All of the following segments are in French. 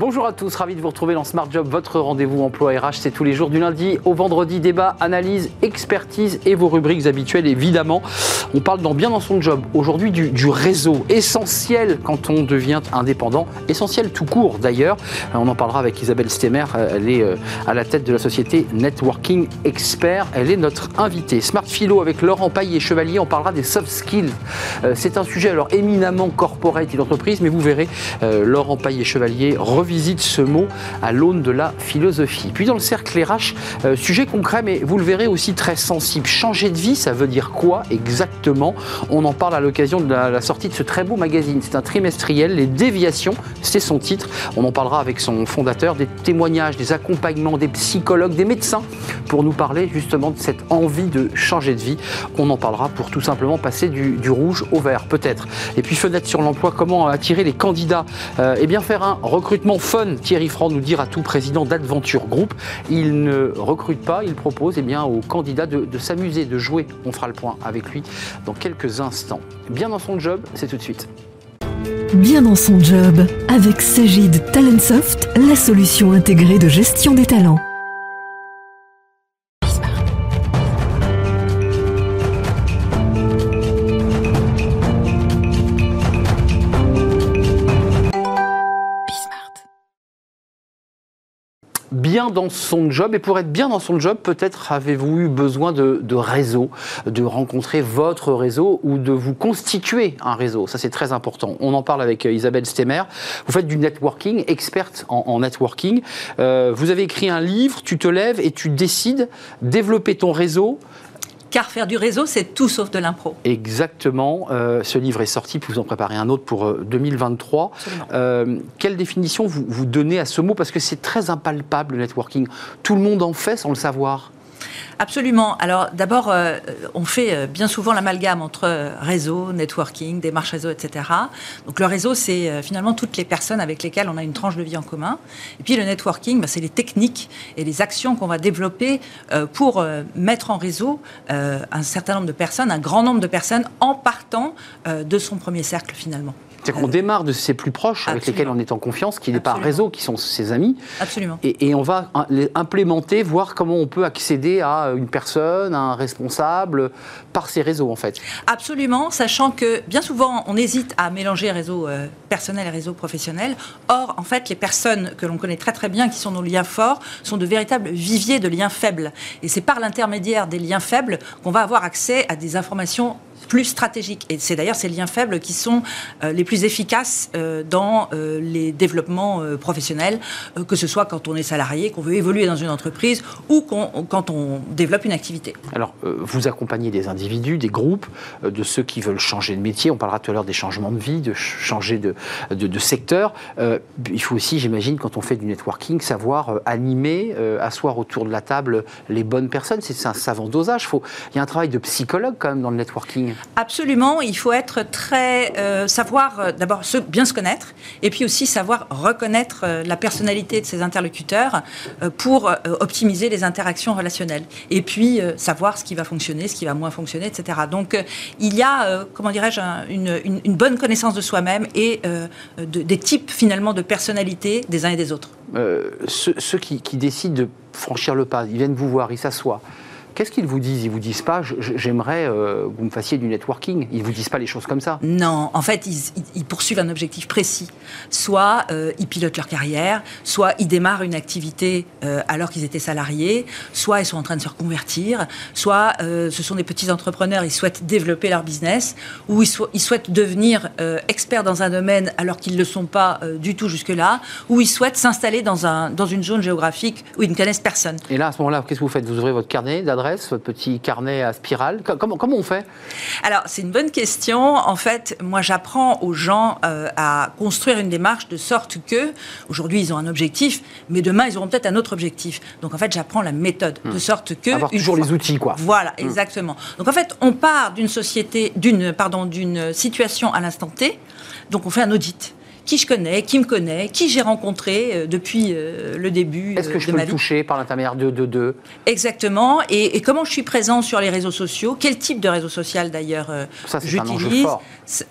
Bonjour à tous, ravi de vous retrouver dans Smart Job, votre rendez-vous emploi RH. C'est tous les jours du lundi au vendredi, débat, analyse, expertise et vos rubriques habituelles évidemment. On parle dans bien dans son job aujourd'hui du, réseau, essentiel quand on devient indépendant, essentiel tout court d'ailleurs. On en parlera avec Isabelle Stemmer, elle est euh, à la tête de la société Networking Expert. Elle est notre invitée. Smart Philo avec Laurent Paillet Chevalier, on parlera des soft skills. Euh, c'est un sujet alors éminemment corporate et d'entreprise, mais vous verrez, euh, Laurent Paillet Chevalier revisite ce mot à l'aune de la philosophie. Puis dans le cercle RH, euh, sujet concret, mais vous le verrez aussi très sensible. Changer de vie, ça veut dire quoi exactement? On en parle à l'occasion de la, sortie de ce très beau magazine. C'est un trimestriel, Les Déviations, c'est son titre. On en parlera avec son fondateur, des témoignages, des accompagnements, des psychologues, des médecins, pour nous parler justement de cette envie de changer de vie. On en parlera pour tout simplement passer du, du rouge au vert, peut-être. Et puis fenêtre sur l'emploi, comment attirer les candidats? Euh, Eh bien faire un recrutement fun, Thierry Franc nous dire à tout président d'Adventure Group. Il ne recrute pas, il propose eh bien, aux candidats de, de s'amuser, de jouer. On fera le point avec lui dans quelques instants. Bien dans son job, c'est tout de suite. Bien dans son job, avec Sagid Talentsoft, la solution intégrée de gestion des talents. Bien dans son job. Et pour être bien dans son job, peut-être avez-vous eu besoin de, réseau, de rencontrer votre réseau ou de vous constituer un réseau. Ça, c'est très important. On en parle avec euh, Isabelle Stemmer. Vous faites du networking, experte en, networking. Euh, vous avez écrit un livre, tu te lèves et tu décides développer ton réseau car faire du réseau, c'est tout sauf de l'impro. Exactement. Euh, ce livre est sorti, puis vous en préparez un autre pour 2023. Euh, euh, quelle définition vous, vous donnez à ce mot? Parce que c'est très impalpable, le networking. Tout le monde en fait sans le savoir. Absolument. Alors d'abord, euh, on fait euh, bien souvent l'amalgame entre réseau, networking, démarche réseau, etc. Donc le réseau, c'est euh, finalement toutes les personnes avec lesquelles on a une tranche de vie en commun. Et puis le networking, bah, c'est les techniques et les actions qu'on va développer pour mettre en réseau un certain nombre de personnes, un grand nombre de personnes, en partant de son premier cercle finalement. C'est-à-dire qu'on démarre de ses plus proches, avec lesquels on est en confiance, qui n'est pas un réseau, qui sont ses amis. Absolument. Et, on va les implémenter, voir comment on peut accéder à une personne, à un responsable, par ces réseaux, en fait. Absolument, sachant que bien souvent, on hésite à mélanger réseau euh, personnel et réseau professionnel. Or, en fait, les personnes que l'on connaît très très bien, qui sont nos liens forts, sont de véritables viviers de liens faibles. Et c'est par l'intermédiaire des liens faibles qu'on va avoir accès à des informations plus stratégiques. Et c'est d'ailleurs ces liens faibles qui sont euh, les plus efficaces euh, dans euh, les développements professionnels, que ce soit quand on est salarié, qu'on veut évoluer dans une entreprise ou quand on développe une activité. Alors, vous accompagnez des individus, des groupes, de ceux qui veulent changer de métier. On parlera tout à l'heure des changements de vie, de changer de, secteur. il faut aussi, j'imagine, quand on fait du networking, savoir animer, asseoir autour de la table les bonnes personnes. C'est un savant dosage. Il y a un travail de psychologue quand même dans le networking. Absolument, il faut être très euh, savoir euh, d'abord bien se connaître et puis aussi savoir reconnaître euh, la personnalité de ses interlocuteurs pour optimiser les interactions relationnelles et puis savoir ce qui va fonctionner, ce qui va moins fonctionner, etc. Donc il y a comment dirais-je une, bonne connaissance de soi-même et des types finalement de personnalité des uns et des autres. ceux, qui, qui décident de franchir le pas, ils viennent vous voir, ils s'assoient. Qu'est-ce qu'ils vous disent? Ils vous disent pas j'aimerais euh, que vous me fassiez du networking. Ils vous disent pas les choses comme ça. Non, en fait, ils, poursuivent un objectif précis. Soit euh, ils pilotent leur carrière, soit ils démarrent une activité euh, alors qu'ils étaient salariés, soit ils sont en train de se reconvertir, soit ce sont des petits entrepreneurs, ils souhaitent développer leur business, ou ils, ils souhaitent devenir experts dans un domaine alors qu'ils ne le sont pas du tout jusque-là, ou ils souhaitent s'installer dans, un, dans une zone géographique où ils ne connaissent personne. Et là, à ce moment-là, qu'est-ce que vous faites? Vous ouvrez votre carnet votre petit carnet à spirale comment, comment on fait? Alors, c'est une bonne question. En fait, moi, j'apprends aux gens euh, à construire une démarche de sorte que, aujourd'hui, ils ont un objectif, mais demain, ils auront peut-être un autre objectif. Donc, en fait, j'apprends la méthode, de hmm. sorte que... Avoir toujours les outils, quoi. Voilà, hmm. exactement. Donc, en fait, on part d'une société, d'une, pardon, d'une situation à l'instant T, donc on fait un audit. Qui je connais, qui me connaît, qui j'ai rencontré euh, depuis euh, le début Est-ce que euh, je de peux ma le vie. toucher par l'intermédiaire de, de, de? Exactement. Et, et comment je suis présent sur les réseaux sociaux? Quel type de réseau social d'ailleurs euh, j'utilise?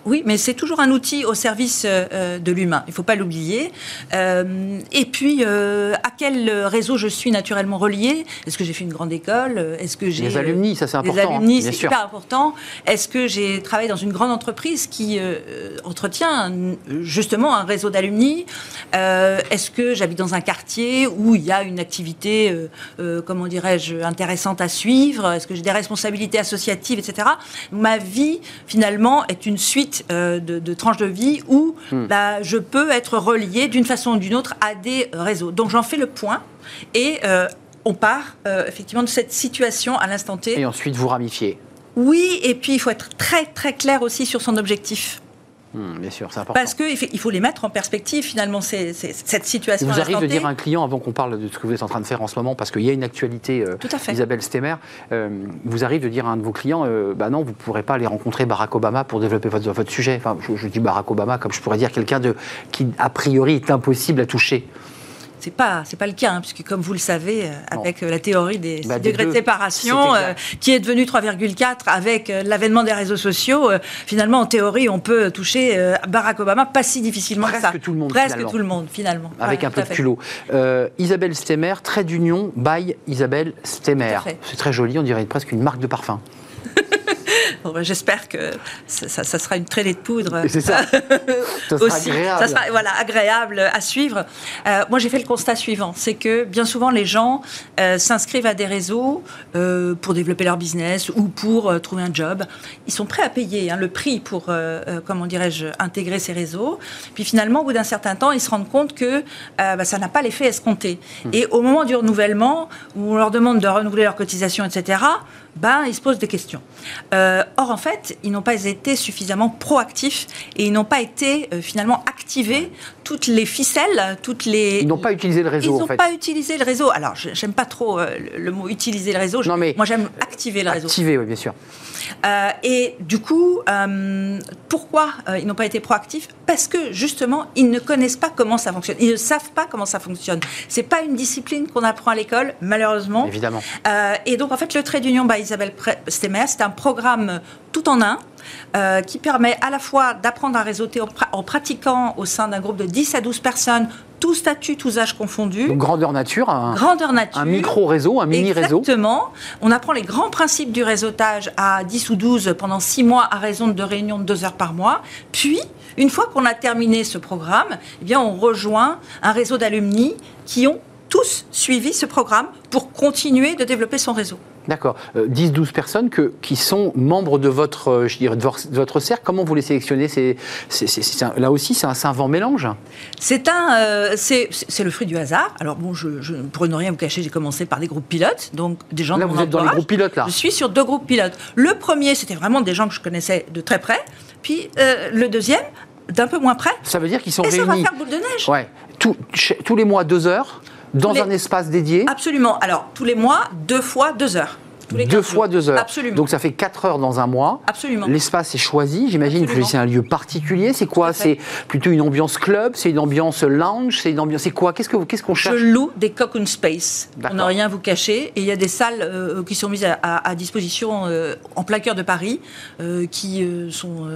Oui, mais c'est toujours un outil au service euh, euh, de l'humain. Il ne faut pas l'oublier. Euh, et puis, euh, à quel réseau je suis naturellement relié Est-ce que j'ai fait une grande école? Est-ce que j'ai Les alumni, ça, c'est important, Les hein, alumni, c'est sûr. hyper important. Est-ce que j'ai travaillé dans une grande entreprise qui euh, entretient justement un réseau d'alumni? Est-ce que j'habite dans un quartier où il y a une activité, comment dirais-je, intéressante à suivre? Est-ce que j'ai des responsabilités associatives, etc. Ma vie, finalement, est une suite euh, de, de tranches de vie où Hmm. bah, je peux être relié d'une façon ou d'une autre à des réseaux. Donc j'en fais le point et euh, on part euh, effectivement de cette situation à l'instant T. Et ensuite, vous ramifiez. Oui, et puis il faut être très très clair aussi sur son objectif. Hmm, bien sûr, c'est important. Parce qu'il il faut les mettre en perspective finalement, c'est, c'est- cette situation. Il vous arrive de dire à un client, avant qu'on parle de ce que vous êtes en train de faire en ce moment, parce qu'il y a une actualité, euh, Tout à fait. Isabelle Stemmer, euh, vous arrive de dire à un de vos clients, euh, bah non, vous ne pourrez pas aller rencontrer Barack Obama pour développer votre, votre sujet. Enfin, je, je dis Barack Obama comme je pourrais dire quelqu'un de qui, a priori, est impossible à toucher. C'est pas, c'est pas le cas, hein, puisque comme vous le savez, euh, avec euh, la théorie des Bah, degrés de séparation, euh, qui est devenue 3,4 avec euh, l'avènement des réseaux sociaux, euh, finalement, en théorie, on peut toucher Barack Obama pas si difficilement que ça. Presque tout le monde, Presque finalement. tout le monde, finalement. Avec un peu de culot. Isabelle Stemmer, trait d'union by Isabelle Stemmer. C'est très joli, on dirait presque une marque de parfum. Bon, ben, J'espère que ça, sera une traînée de poudre. C'est ça. Ça sera aussi. agréable. Ça sera voilà, agréable à suivre. Euh, moi, j'ai fait le constat suivant c'est que bien souvent, les gens euh, s'inscrivent à des réseaux euh, pour développer leur business ou pour trouver un job. Ils sont prêts à payer hein, le prix pour, comment dirais-je, intégrer ces réseaux. Puis finalement, au bout d'un certain temps, ils se rendent compte que bah, ça n'a pas l'effet escompté. Hmm. Et au moment du renouvellement, où on leur demande de renouveler leur cotisation, etc., ben, ils se posent des questions. Euh, or, en fait, ils n'ont pas été suffisamment proactifs et ils n'ont pas été euh, finalement activés toutes les ficelles, toutes les. Ils n'ont pas utilisé le réseau, Ils en n'ont fait. pas utilisé le réseau. Alors, j'aime pas trop euh, le, mot utiliser le réseau. Non, mais- Moi, j'aime activer le réseau. Activé, oui, bien sûr. Et du coup, pourquoi ils n'ont pas été proactifs? Parce que justement, ils ne connaissent pas comment ça fonctionne. Ils ne savent pas comment ça fonctionne. C'est pas une discipline qu'on apprend à l'école, malheureusement. Évidemment. Euh, et donc, en fait, le trait d'union by Isabelle Stemmer, c'est un programme tout en un euh, qui permet à la fois d'apprendre à réseauter en, pra- en pratiquant au sein d'un groupe de 10 à 12 personnes, tous statuts, tous âges confondus. Donc, grandeur nature, un, Grandeur nature. un micro-réseau, un mini-réseau. Exactement. On apprend les grands principes du réseautage à 10 ou 12 pendant 6 mois à raison de réunions de 2 heures par mois. Puis, une fois qu'on a terminé ce programme, eh bien, on rejoint un réseau d'alumni qui ont tous suivi ce programme pour continuer de développer son réseau. D'accord. Euh, 10-12 personnes que, qui sont membres de votre, euh, je dirais, de votre, de votre cercle. Comment vous les sélectionnez? C'est, Là aussi, c'est un savant mélange? C'est un, euh, c'est c'est le fruit du hasard. Alors bon, je, je, pour ne rien vous cacher, j'ai commencé par des groupes pilotes, donc des gens Là, de mon vous êtes dans les groupes pilotes, là. Je suis sur deux groupes pilotes. Le premier, c'était vraiment des gens que je connaissais de très près. Puis euh, le deuxième, d'un peu moins près. Ça veut dire qu'ils sont Et ça va faire boule de neige. ouais, tout- tous les mois, deux heures, dans les- un espace dédié. Absolument. Alors, tous les mois, deux fois deux heures. Tous les Deux 15 fois jours. deux heures. Absolument. Donc ça fait quatre heures dans un mois. Absolument. L'espace est choisi, j'imagine que c'est un lieu particulier. C'est quoi? À. C'est plutôt une ambiance club, c'est une ambiance lounge, c'est une ambiance. C'est quoi? Qu'est-ce que qu'est-ce qu'on Je cherche? loue des cocoon space, D'accord. ne rien vous cacher. Et il y a des salles euh, qui sont mises à, à- à disposition euh, en plein cœur de Paris, euh, qui sont,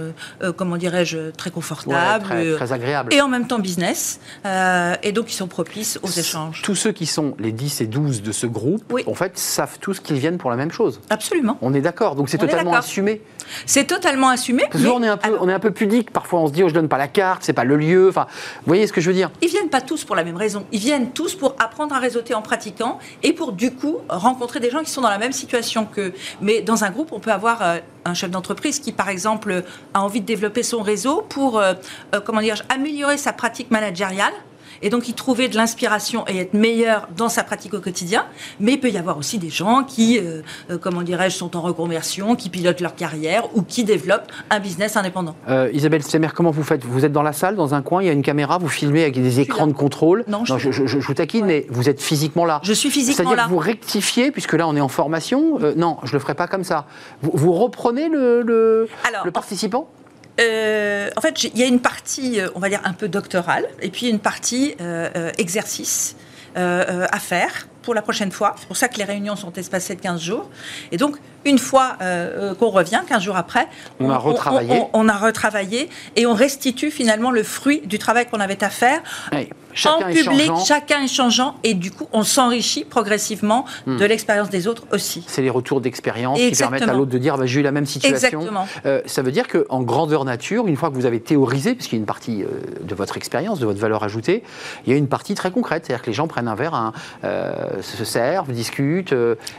comment dirais-je, très Ouais, confortables. très, euh, très agréable. et en même temps business, et donc ils sont propices aux échanges. Tous ceux qui sont les 10 et 12 de ce groupe, Oui. en fait, savent tous qu'ils viennent pour la même chose. Absolument. On est d'accord, donc c'est totalement assumé. C'est totalement assumé. Parce que souvent, on mais est un peu, alors, on est un peu pudique. Parfois, on se dit, oh, je donne pas la carte, c'est pas le lieu. Enfin, vous voyez ce que je veux dire? Ils viennent pas tous pour la même raison. Ils viennent tous pour apprendre à réseauter en pratiquant et pour du coup rencontrer des gens qui sont dans la même situation qu'eux. Mais dans un groupe, on peut avoir euh, un chef d'entreprise qui, par exemple, a envie de développer son réseau pour, euh, euh, comment dire, améliorer sa pratique managériale. Et donc, y trouver de l'inspiration et être meilleur dans sa pratique au quotidien. Mais il peut y avoir aussi des gens qui, euh, euh, comment dirais-je, sont en reconversion, qui pilotent leur carrière ou qui développent un business indépendant. Euh, Isabelle Stemmer, comment vous faites? Vous êtes dans la salle, dans un coin, il y a une caméra, vous filmez avec des écrans de contrôle? Non, je suis je- je- je vous taquine, mais vous êtes physiquement là. Je suis physiquement C'est-à-dire là. que vous rectifiez, puisque là on est en formation. Euh, non, je le ferai pas comme ça. Vous, vous reprenez le, le, Alors, le participant? Euh, en fait, il y a une partie, euh, on va dire, un peu doctorale, et puis une partie euh, exercice à faire pour la prochaine fois. C'est pour ça que les réunions sont espacées de 15 jours. Et donc, une fois qu'on revient, 15 jours après, on, a retravaillé. On, a retravaillé et on restitue finalement le fruit du travail qu'on avait à faire. Chacun en public, chacun échangeant, et du coup, on s'enrichit progressivement hmm. de l'expérience des autres aussi. C'est les retours d'expérience qui permettent à l'autre de dire bah, j'ai eu la même situation. Exactement. Euh, ça veut dire qu'en grandeur nature, une fois que vous avez théorisé, puisqu'il y a une partie euh, de votre expérience, de votre valeur ajoutée, il y a une partie très concrète, c'est-à-dire que les gens prennent un verre, euh, se servent, discutent,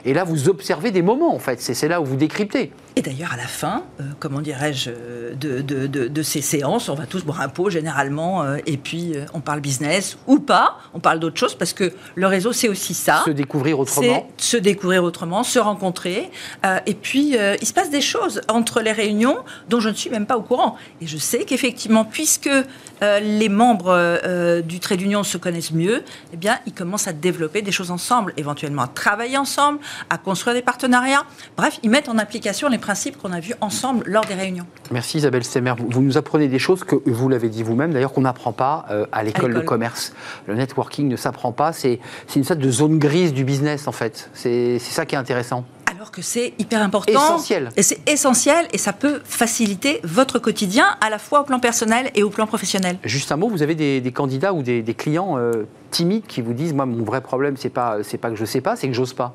et là vous observez des moments en fait. C'est là où vous décryptez. Et d'ailleurs, à la fin, comment dirais-je, de, de, de, ces séances, on va tous boire un pot généralement, et puis on parle business ou pas. On parle d'autre chose parce que le réseau, c'est aussi ça. Se découvrir autrement. Se découvrir autrement, se rencontrer. Euh, et puis, euh, il se passe des choses entre les réunions dont je ne suis même pas au courant. Et je sais qu'effectivement, puisque euh, les membres du trait d'union se connaissent mieux, eh bien, ils commencent à développer des choses ensemble, éventuellement à travailler ensemble, à construire des partenariats. Bref, ils mettent en application les principes qu'on a vus ensemble lors des réunions. Merci Isabelle Stemmer. Vous, nous apprenez des choses que vous l'avez dit vous-même, d'ailleurs, qu'on n'apprend pas à l'école de commerce le networking ne s'apprend pas, c'est une sorte de zone grise du business en fait. C'est ça qui est intéressant alors que c'est hyper important. Essentiel. Et c'est essentiel et ça peut faciliter votre quotidien à la fois au plan personnel et au plan professionnel. Juste un mot, vous avez des, candidats ou des, clients euh, timides qui vous disent moi mon vrai problème c'est pas c'est pas que je sais pas, c'est que j'ose pas.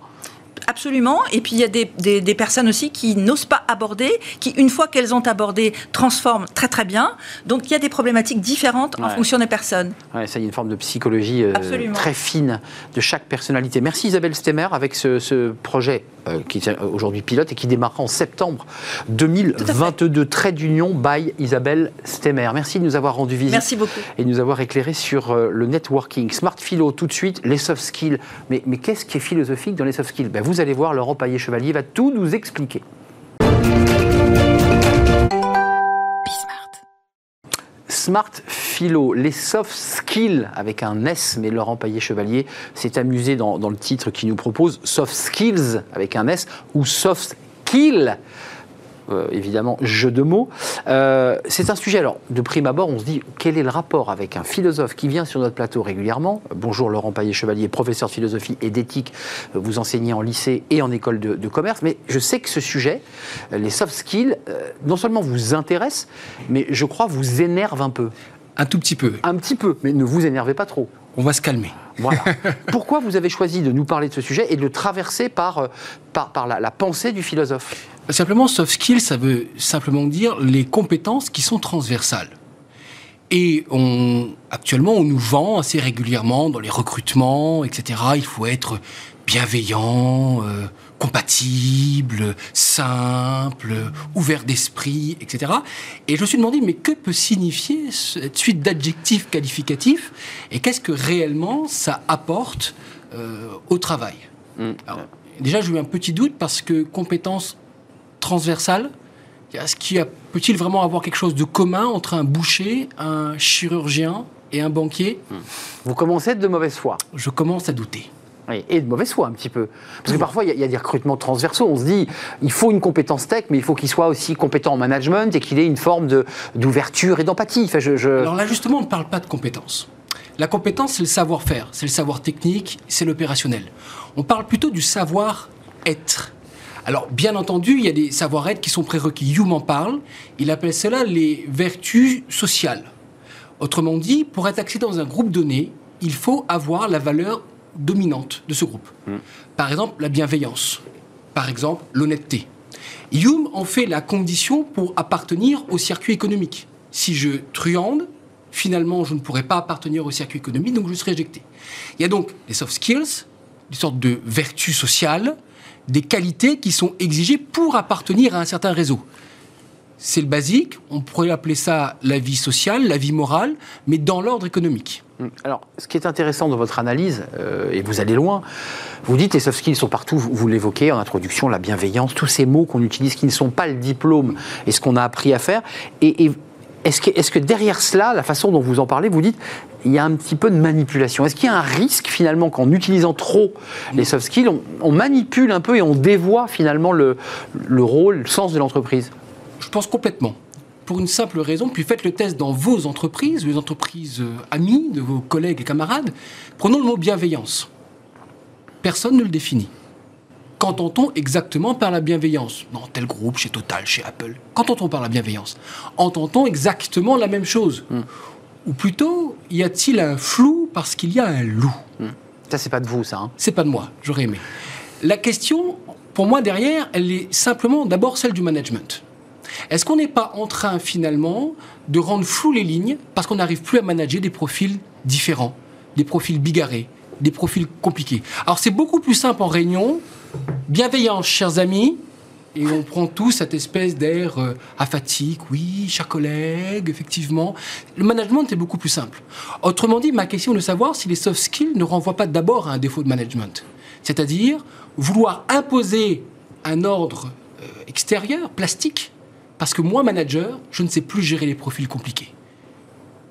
Absolument. Et puis il y a des, personnes aussi qui n'osent pas aborder, qui une fois qu'elles ont abordé transforment très très bien. Donc il y a des problématiques différentes en fonction des personnes. Ouais, ça y a une forme de psychologie euh, très fine de chaque personnalité. Merci Isabelle Stemmer avec ce, projet euh, qui est aujourd'hui pilote et qui démarrera en septembre 2022. Trait d'union by Isabelle Stemmer. Merci de nous avoir rendu visite. Merci beaucoup. Et de nous avoir éclairé sur euh, le networking. Smart Philo tout de suite, les soft skills. Mais, mais qu'est-ce qui est philosophique dans les soft skills? Ben, vous allez voir, Laurent Paillet-Chevalier va tout nous expliquer. Smart Philo, les soft skills avec un S, mais Laurent Paillet-Chevalier s'est amusé dans, le titre qu'il nous propose, soft skills avec un S ou soft skills euh, évidemment, jeu de mots. Euh, c'est un sujet, alors, de prime abord, on se dit, quel est le rapport avec un philosophe qui vient sur notre plateau régulièrement? Bonjour Laurent Paillet-Chevalier, professeur de philosophie et d'éthique, vous enseignez en lycée et en école de, commerce, mais je sais que ce sujet, les soft skills, euh, non seulement vous intéresse, mais je crois vous énerve un peu. Un tout petit peu. Un petit peu, mais ne vous énervez pas trop. On va se calmer. Voilà. Pourquoi vous avez choisi de nous parler de ce sujet et de le traverser par, par, par la, la pensée du philosophe Simplement, soft skills, ça veut simplement dire les compétences qui sont transversales. Et on, actuellement, on nous vend assez régulièrement dans les recrutements, etc. Il faut être bienveillant, euh, compatible, simple, ouvert d'esprit, etc. Et je me suis demandé, mais que peut signifier cette suite d'adjectifs qualificatifs et qu'est-ce que réellement ça apporte euh, au travail? Mmh. Déjà, j'ai eu un petit doute parce que compétences transversale Est-ce qu'il peut-il vraiment avoir quelque chose de commun entre un boucher, un chirurgien et un banquier? Hmm. Vous commencez de mauvaise foi. Je commence à douter. Oui, et de mauvaise foi un petit peu. Parce que parfois, il y, a des recrutements transversaux. On se dit, il faut une compétence tech, mais il faut qu'il soit aussi compétent en management et qu'il ait une forme d'ouverture et d'empathie. Enfin, je, Alors là, justement, on ne parle pas de compétence. La compétence, c'est le savoir-faire, c'est le savoir technique, c'est l'opérationnel. On parle plutôt du savoir-être. Alors, bien entendu, il y a des savoir-être qui sont prérequis. Hume en parle. Il appelle cela les vertus sociales. Autrement dit, pour être axé dans un groupe donné, il faut avoir la valeur dominante de ce groupe. Hmm. Par exemple, la bienveillance. Par exemple, l'honnêteté. Hume en fait la condition pour appartenir au circuit économique. Si je truande, finalement, je ne pourrais pas appartenir au circuit économique, donc je serai éjecté. Il y a donc les soft skills, des sortes de vertus sociales, des qualités qui sont exigées pour appartenir à un certain réseau. C'est le basique, on pourrait appeler ça la vie sociale, la vie morale, mais dans l'ordre économique. Hum, alors, ce qui est intéressant dans votre analyse, euh, et vous allez loin, vous dites les soft skills sont partout, vous, l'évoquez en introduction, la bienveillance, tous ces mots qu'on utilise qui ne sont pas le diplôme et ce qu'on a appris à faire. et est-ce que, derrière cela, la façon dont vous en parlez, vous dites, il y a un petit peu de manipulation Est-ce qu'il y a un risque finalement qu'en utilisant trop les soft skills, on, manipule un peu et on dévoie finalement le, le rôle, le sens de l'entreprise? Je pense complètement. pour une simple raison, puis faites le test dans vos entreprises, les entreprises euh, amies, de vos collègues et camarades. Prenons le mot bienveillance. Personne ne le définit. Qu'entend-on exactement par la bienveillance? Dans tel groupe, chez Total, chez Apple. Qu'entend-on par la bienveillance? Entend-on exactement la même chose? Ou plutôt, y a-t-il un flou parce qu'il y a un loup? Ça, c'est pas de vous, ça. Hein. C'est pas de moi, j'aurais aimé. La question, pour moi, derrière, elle est simplement d'abord celle du management. Est-ce qu'on n'est pas en train finalement de rendre flou les lignes parce qu'on n'arrive plus à manager des profils différents, des profils bigarrés, des profils compliqués? Alors c'est beaucoup plus simple en réunion. Bienveillance, chers amis, et on prend tous cette espèce d'air euh, oui, chers collègues, effectivement. Le management est beaucoup plus simple. Autrement dit, ma question est de savoir si les soft skills ne renvoient pas d'abord à un défaut de management. C'est-à-dire vouloir imposer un ordre euh, extérieur, plastique, parce que moi, manager, je ne sais plus gérer les profils compliqués.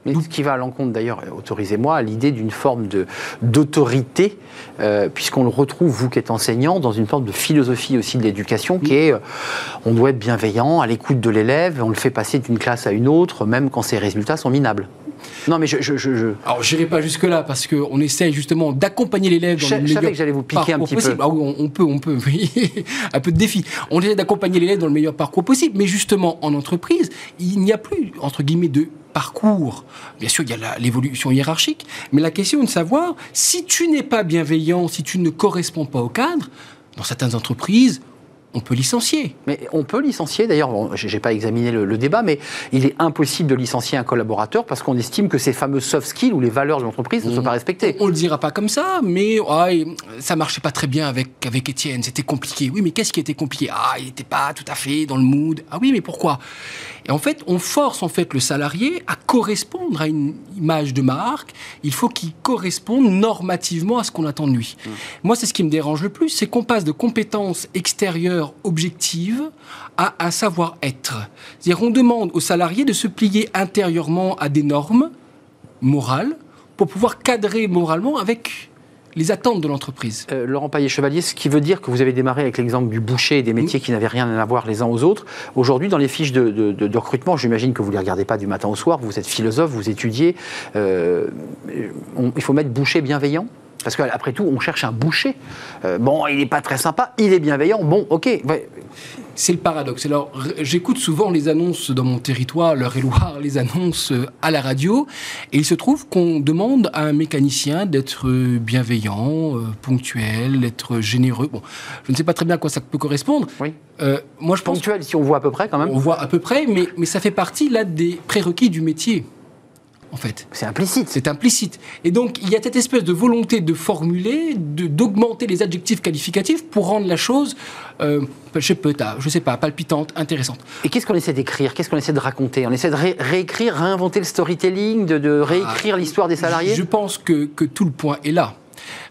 Mais ce qui va à l'encontre d'ailleurs, autorisez-moi, à l'idée d'une forme d'autorité, euh, puisqu'on le retrouve, vous qui êtes enseignant, dans une forme de philosophie aussi de l'éducation, qui est, euh, on doit être bienveillant, à l'écoute de l'élève, on le fait passer d'une classe à une autre, même quand ses résultats sont minables. Non, mais je. je, je, je... Alors, j'irai pas jusque-là, parce qu'on essaie justement d'accompagner l'élève dans Je- le je meilleur savais que j'allais vous piquer un parcours petit possible. peu. Ah oui, on, on peut, on peut. oui. un peu de défi. On essaie d'accompagner l'élève dans le meilleur parcours possible. Mais justement, en entreprise, il n'y a plus, entre guillemets, de parcours. Bien sûr, il y a l'évolution hiérarchique. Mais la question est de savoir, si tu n'es pas bienveillant, si tu ne corresponds pas au cadre, dans certaines entreprises, on peut licencier. Mais on peut licencier, d'ailleurs, bon, j'ai j'ai pas examiné le, le débat, mais il est impossible de licencier un collaborateur parce qu'on estime que ces fameux soft skills ou les valeurs de l'entreprise ne sont pas respectées. On le dira pas comme ça, mais ah, ça marchait pas très bien avec, avec Étienne, c'était compliqué. Oui, mais qu'est-ce qui était compliqué? Ah, il n'était pas tout à fait dans le mood. Ah oui, mais pourquoi? Et en fait, on force en fait le salarié à correspondre à une image de marque. Il faut qu'il corresponde normativement à ce qu'on attend de lui. Moi, c'est ce qui me dérange le plus, c'est qu'on passe de compétences extérieures objectives à un savoir-être. C'est-à-dire, on demande au salarié de se plier intérieurement à des normes morale pour pouvoir cadrer moralement avec les attentes de l'entreprise. Euh, Laurent Paillet-Chevalier, ce qui veut dire que vous avez démarré avec l'exemple du boucher et des métiers qui n'avaient rien à voir les uns aux autres. Aujourd'hui, dans les fiches de, de- de- de recrutement, j'imagine que vous ne les regardez pas du matin au soir, vous êtes philosophe, vous étudiez. euh, on- il faut mettre boucher bienveillant? Parce qu'après tout, on cherche un boucher. Euh, bon, il n'est pas très sympa, il est bienveillant. Bon, ok. ouais. C'est le paradoxe. Alors, j'écoute souvent les annonces dans mon territoire, l'Eure-et-Loire, les annonces euh, à la radio, et il se trouve qu'on demande à un mécanicien d'être euh, bienveillant, euh, ponctuel, d'être généreux. Bon, je ne sais pas très bien à quoi ça peut correspondre. Oui. Euh, moi, je pense Ponctuel, si on voit à peu près quand même. qu'on voit à peu près, mais, mais ça fait partie là des prérequis du métier, en fait. C'est implicite. C'est implicite. Et donc, il y a cette espèce de volonté de formuler, de- d'augmenter les adjectifs qualificatifs pour rendre la chose, euh, je sais pas, je sais pas, palpitante, intéressante. Et qu'est-ce qu'on essaie d'écrire? Qu'est-ce qu'on essaie de raconter? On essaie de ré- réécrire, réinventer le storytelling, de, de réécrire l'histoire des salariés? Ah, Je pense que, que tout le point est là.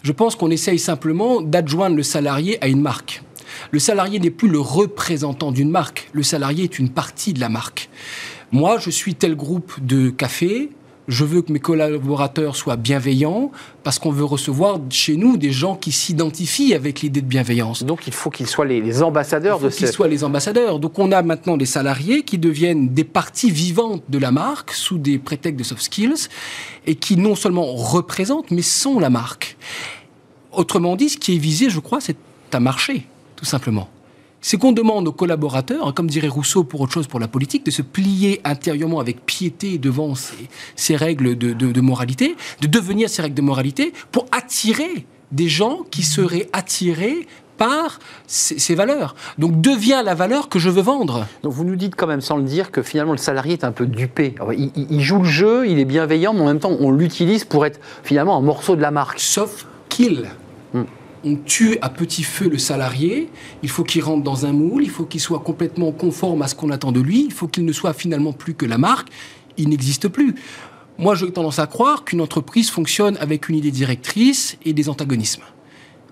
Je pense qu'on essaye simplement d'adjoindre le salarié à une marque. Le salarié n'est plus le représentant d'une marque. Le salarié est une partie de la marque. Moi, je suis tel groupe de café. Je veux que mes collaborateurs soient bienveillants parce qu'on veut recevoir chez nous des gens qui s'identifient avec l'idée de bienveillance. Donc il faut qu'ils soient les, les ambassadeurs Il faut de qu'ils soient les ambassadeurs. Donc on a maintenant des salariés qui deviennent des parties vivantes de la marque sous des prétextes de soft skills et qui non seulement représentent mais sont la marque. Autrement dit, ce qui est visé, je crois, c'est un marché, tout simplement. C'est qu'on demande aux collaborateurs, comme dirait Rousseau pour autre chose pour la politique, de se plier intérieurement avec piété devant ces, ces règles de, de- de moralité, de devenir ces règles de moralité pour attirer des gens qui seraient attirés par ces, ces valeurs. Donc devient la valeur que je veux vendre. Donc vous nous dites quand même, sans le dire, que finalement le salarié est un peu dupé. Alors, Il, il- il joue le jeu, il est bienveillant, mais en même temps on l'utilise pour être finalement un morceau de la marque. Sauf qu'il. On tue à petit feu le salarié, il faut qu'il rentre dans un moule, il faut qu'il soit complètement conforme à ce qu'on attend de lui, il faut qu'il ne soit finalement plus que la marque, il n'existe plus. Moi, j'ai tendance à croire qu'une entreprise fonctionne avec une idée directrice et des antagonismes.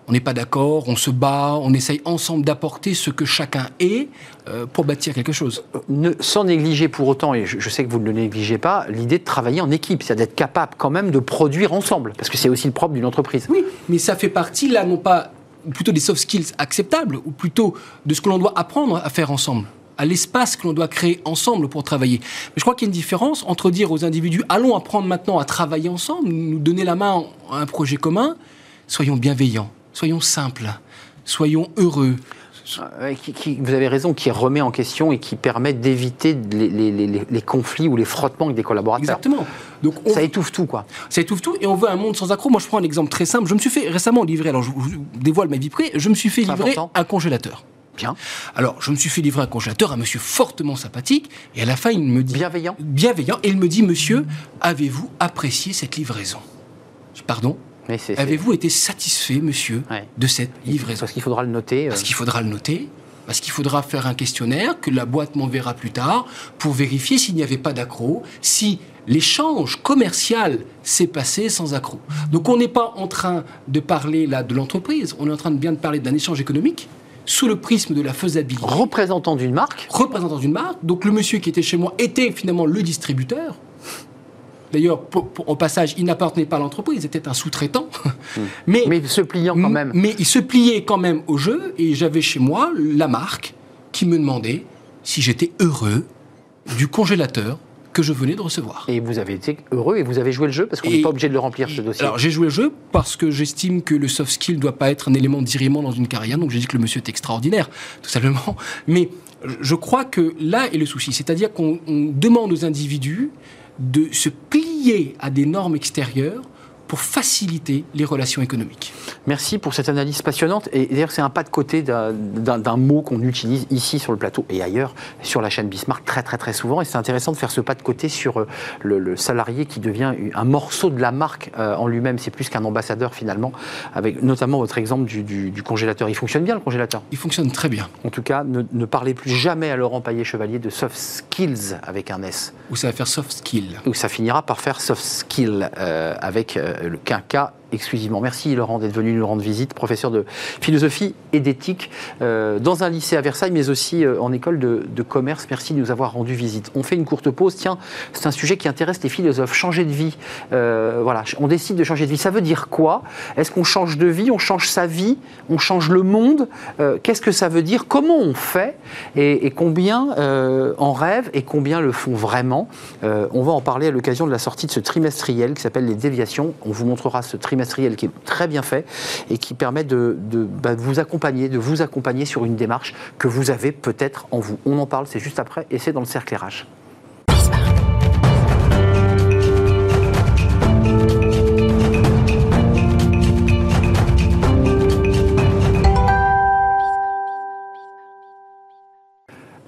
On n'est pas d'accord, on se bat, on essaye ensemble d'apporter ce que chacun est euh, pour bâtir quelque chose. Ne- sans négliger pour autant, et je, je sais que vous ne le négligez pas, l'idée de travailler en équipe, c'est-à-dire d'être capable quand même de produire ensemble, parce que c'est aussi le propre d'une entreprise. Oui, mais ça fait partie là non pas plutôt des soft skills acceptables, ou plutôt de ce que l'on doit apprendre à faire ensemble. à l'espace que l'on doit créer ensemble pour travailler. Mais je crois qu'il y a une différence entre dire aux individus allons apprendre maintenant à travailler ensemble, nous donner la main à un projet commun, soyons bienveillants, soyons simples, soyons heureux, euh, qui, vous avez raison, qui remet en question et qui permet d'éviter les, les, les, conflits ou les frottements avec des collaborateurs. Exactement. Donc ça étouffe tout, quoi. Ça étouffe tout, et on veut un monde sans accroc. Moi, je prends un exemple très simple. Je me suis fait récemment livrer, alors je vous dévoile ma vie privée, je me suis fait livrer un congélateur. Bien. Alors, je me suis fait livrer un congélateur, un monsieur fortement sympathique, et à la fin, il me dit... Bienveillant Bienveillant, et il me dit, monsieur, avez-vous apprécié cette livraison? Pardon? Avez-vous été satisfait, monsieur, de cette livraison Parce qu'il faudra le noter. Euh. Parce qu'il faudra le noter. Parce qu'il faudra faire un questionnaire que la boîte m'enverra plus tard pour vérifier s'il n'y avait pas d'accro, si l'échange commercial s'est passé sans accro. Donc on n'est pas en train de parler là de l'entreprise, on est en train de bien de parler d'un échange économique sous le prisme de la faisabilité. Représentant d'une marque Représentant d'une marque. Donc le monsieur qui était chez moi était finalement le distributeur. D'ailleurs, au passage, il n'appartenait pas à l'entreprise, il était un sous-traitant. Hmm. mais, mais se pliant quand même. Mais il se pliait quand même au jeu, et j'avais chez moi la marque qui me demandait si j'étais heureux du congélateur que je venais de recevoir. Et vous avez été heureux et vous avez joué le jeu parce qu'on n'est pas obligé de le remplir ce dossier. Alors j'ai joué le jeu parce que j'estime que le soft skill ne doit pas être un élément d'irriment dans une carrière. Donc j'ai dit que le monsieur est extraordinaire, tout simplement. Mais je crois que là est le souci, c'est-à-dire qu'on demande aux individus de se plier à des normes extérieures pour faciliter les relations économiques. Merci pour cette analyse passionnante. Et d'ailleurs, c'est un pas de côté d'un mot qu'on utilise ici sur le plateau et ailleurs, sur la chaîne Bismarck, très très très souvent. Et c'est intéressant de faire ce pas de côté sur euh, le, salarié qui devient un morceau de la marque euh, en lui-même. C'est plus qu'un ambassadeur finalement, avec notamment votre exemple du, congélateur. Il fonctionne bien le congélateur? Il fonctionne très bien. En tout cas, ne, parlez plus jamais à Laurent Paillet-Chevalier de soft skills avec un S. Ou ça va faire soft skill. Ou ça finira par faire soft skill euh, avec le quinca exclusivement. Merci Laurent d'être venu nous rendre visite, professeur de philosophie et d'éthique euh, dans un lycée à Versailles, mais aussi euh, en école de, commerce. Merci de nous avoir rendu visite. On fait une courte pause. Tiens, c'est un sujet qui intéresse les philosophes. Changer de vie. Euh, voilà, on décide de changer de vie. Ça veut dire quoi? Est-ce qu'on change de vie? On change sa vie? On change le monde? Qu'est-ce que ça veut dire? Comment on fait? Et, et combien en rêvent et combien le font vraiment? On va en parler à l'occasion de la sortie de ce trimestriel qui s'appelle Les Déviations. On vous montrera ce trimestriel qui est très bien fait et qui permet de, bah, vous accompagner, de vous accompagner sur une démarche que vous avez peut-être en vous. On en parle, c'est juste après et c'est dans le cercle RH.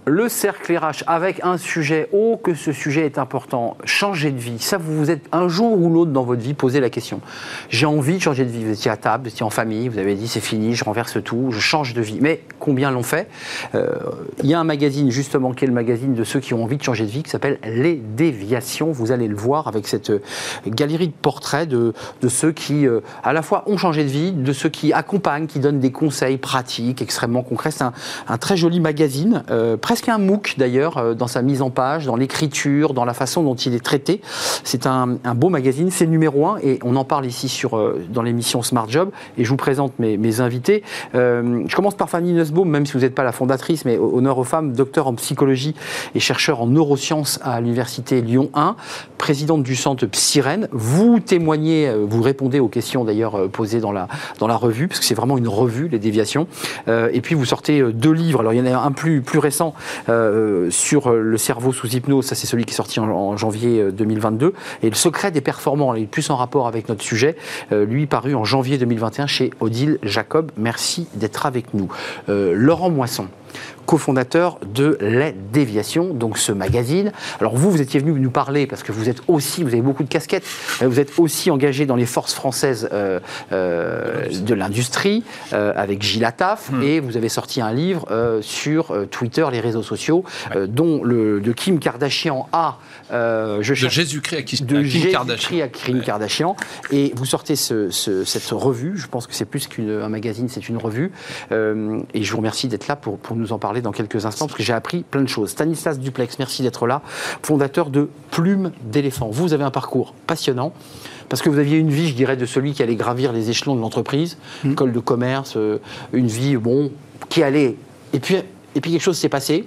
Le cercle RH avec un sujet, oh que ce sujet est important, changer de vie. Ça, vous vous êtes un jour ou l'autre dans votre vie posé la question. J'ai envie de changer de vie. Vous étiez à table, vous étiez en famille, vous avez dit c'est fini, je renverse tout, je change de vie. Mais combien l'ont fait? Euh, Il y a un magazine justement qui est le magazine de ceux qui ont envie de changer de vie qui s'appelle Les Déviations. Vous allez le voir avec cette euh, galerie de portraits de, de ceux qui euh, à la fois ont changé de vie, de ceux qui accompagnent, qui donnent des conseils pratiques extrêmement concrets. C'est un, un, très joli magazine, presque presque un MOOC d'ailleurs euh, dans sa mise en page, dans l'écriture, dans la façon dont il est traité. C'est un, beau magazine, c'est numéro un et on en parle ici sur, euh, dans l'émission Smart Job et je vous présente mes, invités. Euh, je commence par Fanny Nussbaum, même si vous n'êtes pas la fondatrice, mais honneur aux femmes, docteur en psychologie et chercheur en neurosciences à l'université Lyon 1, présidente du centre Psyrène. Vous témoignez, vous répondez aux questions d'ailleurs posées dans la, dans la revue, parce que c'est vraiment une revue, les déviations. et puis vous sortez deux livres, alors il y en a un plus, plus récent euh, sur le cerveau sous hypnose, ça c'est celui qui est sorti en, janvier 2022, euh, et le secret des performants, il est plus en rapport avec notre sujet, euh, lui paru en janvier 2021 chez Odile Jacob. Merci d'être avec nous. Laurent Moisson cofondateur de Les Déviations, donc ce magazine. Alors vous, vous étiez venu nous parler parce que vous êtes aussi, vous avez beaucoup de casquettes, vous êtes aussi engagé dans les forces françaises euh, euh, de l'industrie euh, avec Gilles Attaf hmm. et vous avez sorti un livre sur Twitter, les réseaux sociaux, dont le de Kim Kardashian à je de Jésus-Christ à, Kim, de Jésus Kardashian. à Kim Kardashian. Et vous sortez ce, cette revue. Je pense que c'est plus qu'un magazine, c'est une revue. et je vous remercie d'être là pour, pour nous en parler dans quelques instants parce que j'ai appris plein de choses. Stanislas Duplex, merci d'être là, fondateur de Plume d'éléphant. Vous avez un parcours passionnant parce que vous aviez une vie, je dirais, de celui qui allait gravir les échelons de l'entreprise, mmh. école de commerce, euh, une vie, bon, qui allait. Et puis, et puis quelque chose s'est passé.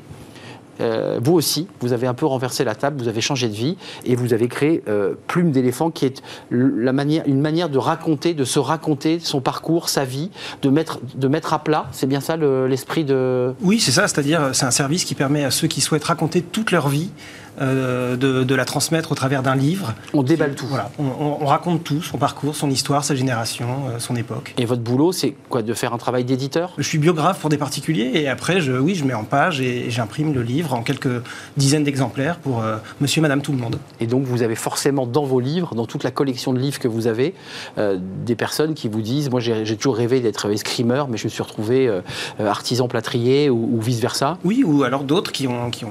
Euh, vous aussi, vous avez un peu renversé la table, vous avez changé de vie et vous avez créé euh, Plume d'éléphant, qui est une manière de raconter, de se raconter son parcours, sa vie, de mettre, de mettre à plat. C'est bien ça l'esprit de. Oui, c'est ça. C'est-à-dire, c'est un service qui permet à ceux qui souhaitent raconter toute leur vie euh, de, la transmettre au travers d'un livre. On déballe tout. Voilà, on, raconte tout, son parcours, son histoire, sa génération, euh, son époque. Et votre boulot, c'est quoi De faire un travail d'éditeur? Je suis biographe pour des particuliers et après, je, oui, je mets en page et, j'imprime le livre en quelques dizaines d'exemplaires pour euh, monsieur, madame, tout le monde. Et donc, vous avez forcément dans vos livres, dans toute la collection de livres que vous avez, des personnes qui vous disent Moi, j'ai toujours rêvé d'être escrimeur, mais je me suis retrouvé artisan plâtrier ou, ou vice-versa. Oui, ou alors d'autres qui ont, qui ont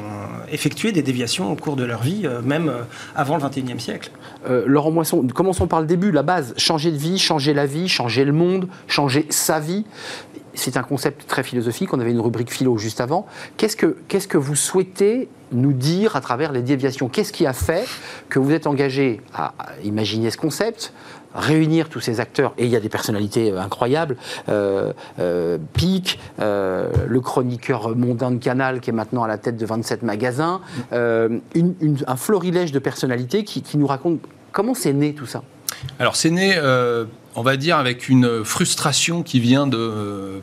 effectué des déviations au cours de leur vie, euh, même euh, avant le XXIe siècle. Euh, Laurent Moisson, commençons par le début, la base. Changer de vie, changer la vie, changer le monde, changer sa vie. C'est un concept très philosophique. On avait une rubrique philo juste avant. Qu'est-ce que, qu'est-ce que vous souhaitez nous dire à travers les déviations? Qu'est-ce qui a fait que vous êtes engagé à imaginer ce concept, réunir tous ces acteurs, et il y a des personnalités euh, incroyables, euh, euh, Pic, le chroniqueur mondain de Canal qui est maintenant à la tête de 27 magasins, un florilège de personnalités qui, nous racontent comment c'est né tout ça. Alors c'est né, on va dire, avec une frustration qui vient de,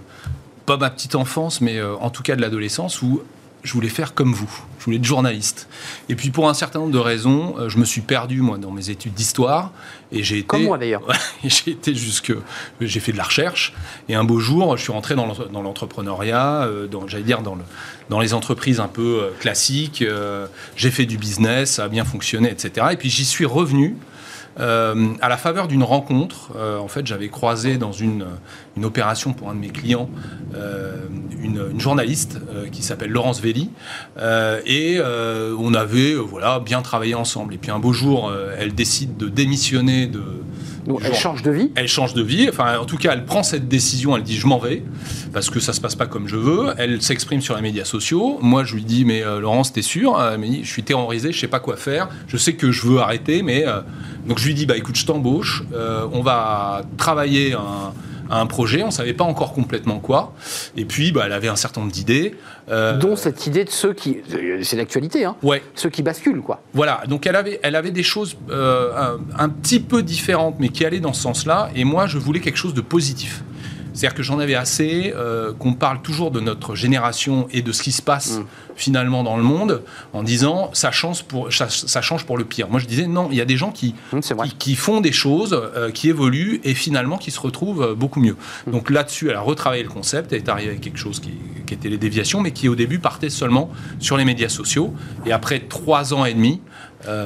pas ma petite enfance, mais en tout cas de l'adolescence, où je voulais faire comme vous. Je voulais être journaliste. Et puis pour un certain nombre de raisons, euh, je me suis perdu moi dans mes études d'histoire et j'ai été comme moi d'ailleurs. j'ai été jusque j'ai fait de la recherche et un beau jour, je suis rentré dans l'entrepreneuriat, euh, j'allais dire dans le dans les entreprises un peu euh, classiques. j'ai fait du business, ça a bien fonctionné, etc. Et puis j'y suis revenu euh, à la faveur d'une rencontre, euh, en fait, j'avais croisé dans une, une, opération pour un de mes clients euh, une, journaliste qui s'appelle Laurence Velli, et on avait voilà bien travaillé ensemble. Et puis un beau jour, elle décide de démissionner de elle change de vie Elle change de vie. Enfin, en tout cas, elle prend cette décision. Elle dit je m'en vais parce que ça se passe pas comme je veux. Elle s'exprime sur les médias sociaux. Moi, je lui dis mais euh, Laurence, t'es sûr? Euh, mais Je suis terrorisé. Je sais pas quoi faire. Je sais que je veux arrêter, mais euh, donc je lui dis bah écoute, je t'embauche. on va travailler un à un projet, on ne savait pas encore complètement quoi. Et puis, bah, elle avait un certain nombre d'idées. Euh, Dont cette idée de ceux qui... C'est l'actualité, hein Ouais. Ceux qui basculent, quoi. Voilà, donc elle avait, elle avait des choses euh, un, petit peu différentes, mais qui allaient dans ce sens-là. Et moi, je voulais quelque chose de positif. C'est-à-dire que j'en avais assez euh, qu'on parle toujours de notre génération et de ce qui se passe mm. finalement dans le monde en disant ça change pour, ça, change pour le pire. Moi je disais non, il y a des gens qui, mm, qui, font des choses, euh, qui évoluent et finalement qui se retrouvent euh, beaucoup mieux. Mm. Donc là-dessus, elle a retravaillé le concept, elle est arrivée avec quelque chose qui, qui, était les déviations, mais qui au début partait seulement sur les médias sociaux. Et après trois ans et demi,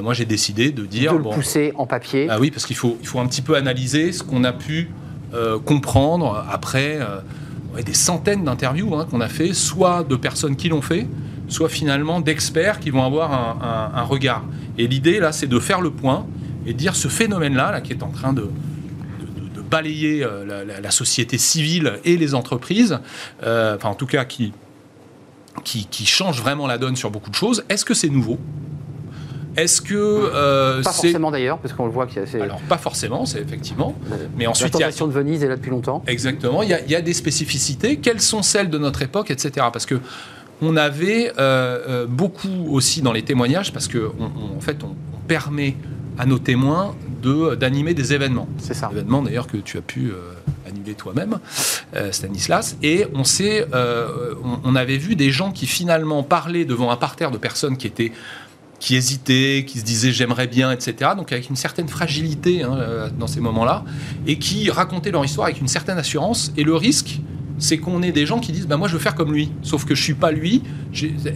moi j'ai décidé de dire... De le pousser en papier. Ah oui, parce qu'il faut, il faut un petit peu analyser ce qu'on a pu euh, comprendre après euh, des centaines d'interviews hein, qu'on a fait, soit de personnes qui l'ont fait, soit finalement d'experts qui vont avoir un, regard. Et l'idée, là, c'est de faire le point et dire ce phénomène-là, là, qui est en train de, de, balayer euh, la, société civile et les entreprises, enfin en tout cas qui, qui, qui change vraiment la donne sur beaucoup de choses, est-ce que c'est nouveau? Est-ce que euh, pas forcément d'ailleurs, parce qu'on le voit qu'il y a. Alors pas forcément, c'est effectivement. Mais ensuite, la tentation de Venise est là depuis longtemps. Exactement. Il y, a, des spécificités. Quelles sont celles de notre époque, etc. Parce que on avait euh, euh, beaucoup aussi dans les témoignages, parce que en fait, on, permet à nos témoins de d'animer des événements. C'est ça. Événements d'ailleurs que tu as pu animer toi-même, Stanislas. Et on sait, on, on, avait vu des gens qui finalement parlaient devant un parterre de personnes qui étaient qui hésitaient, qui se disaient j'aimerais bien, etc. Donc avec une certaine fragilité hein, euh, dans ces moments-là, et qui racontaient leur histoire avec une certaine assurance. Et le risque, c'est qu'on ait des gens qui disent bah, Moi, je veux faire comme lui, sauf que je suis pas lui,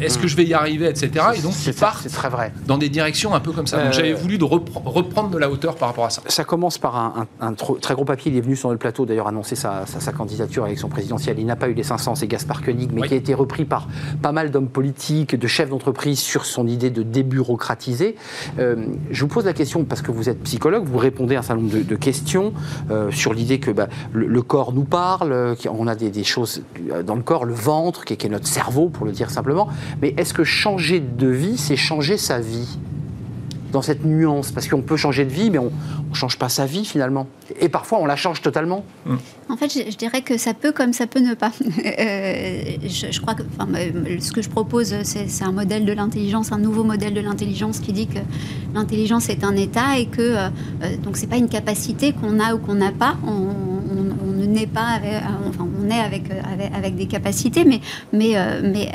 est-ce que je vais y arriver, etc. Et donc, ils partent très vrai. dans des directions un peu comme ça. Donc, j'avais euh, voulu de reprendre de la hauteur par rapport à ça. Ça commence par un, très gros papier. Il est venu sur le plateau, d'ailleurs, annoncer sa, candidature à l'élection présidentielle. Il n'a pas eu les 500, c'est Gaspard Koenig, mais qui a été repris par pas mal d'hommes politiques, de chefs d'entreprise sur son idée de débureaucratiser. Euh, je vous pose la question, parce que vous êtes psychologue, vous répondez à un certain nombre de, questions euh, sur l'idée que bah, le, corps nous parle, qu'on a des des choses dans le corps, le ventre, qui est, notre cerveau, pour le dire simplement. Mais est-ce que changer de vie, c'est changer sa vie dans cette nuance? Parce qu'on peut changer de vie, mais on ne change pas sa vie finalement. Et parfois, on la change totalement. En fait, je, dirais que ça peut comme ça peut ne pas. Euh, je, crois que ce que je propose, c'est un modèle de l'intelligence, un nouveau modèle de l'intelligence qui dit que l'intelligence est un état et que euh, euh, donc c'est pas une capacité qu'on a ou qu'on n'a pas. Ne naît pas avec, euh, enfin, on avec, euh, avec, avec des capacités, mais, mais, euh, mais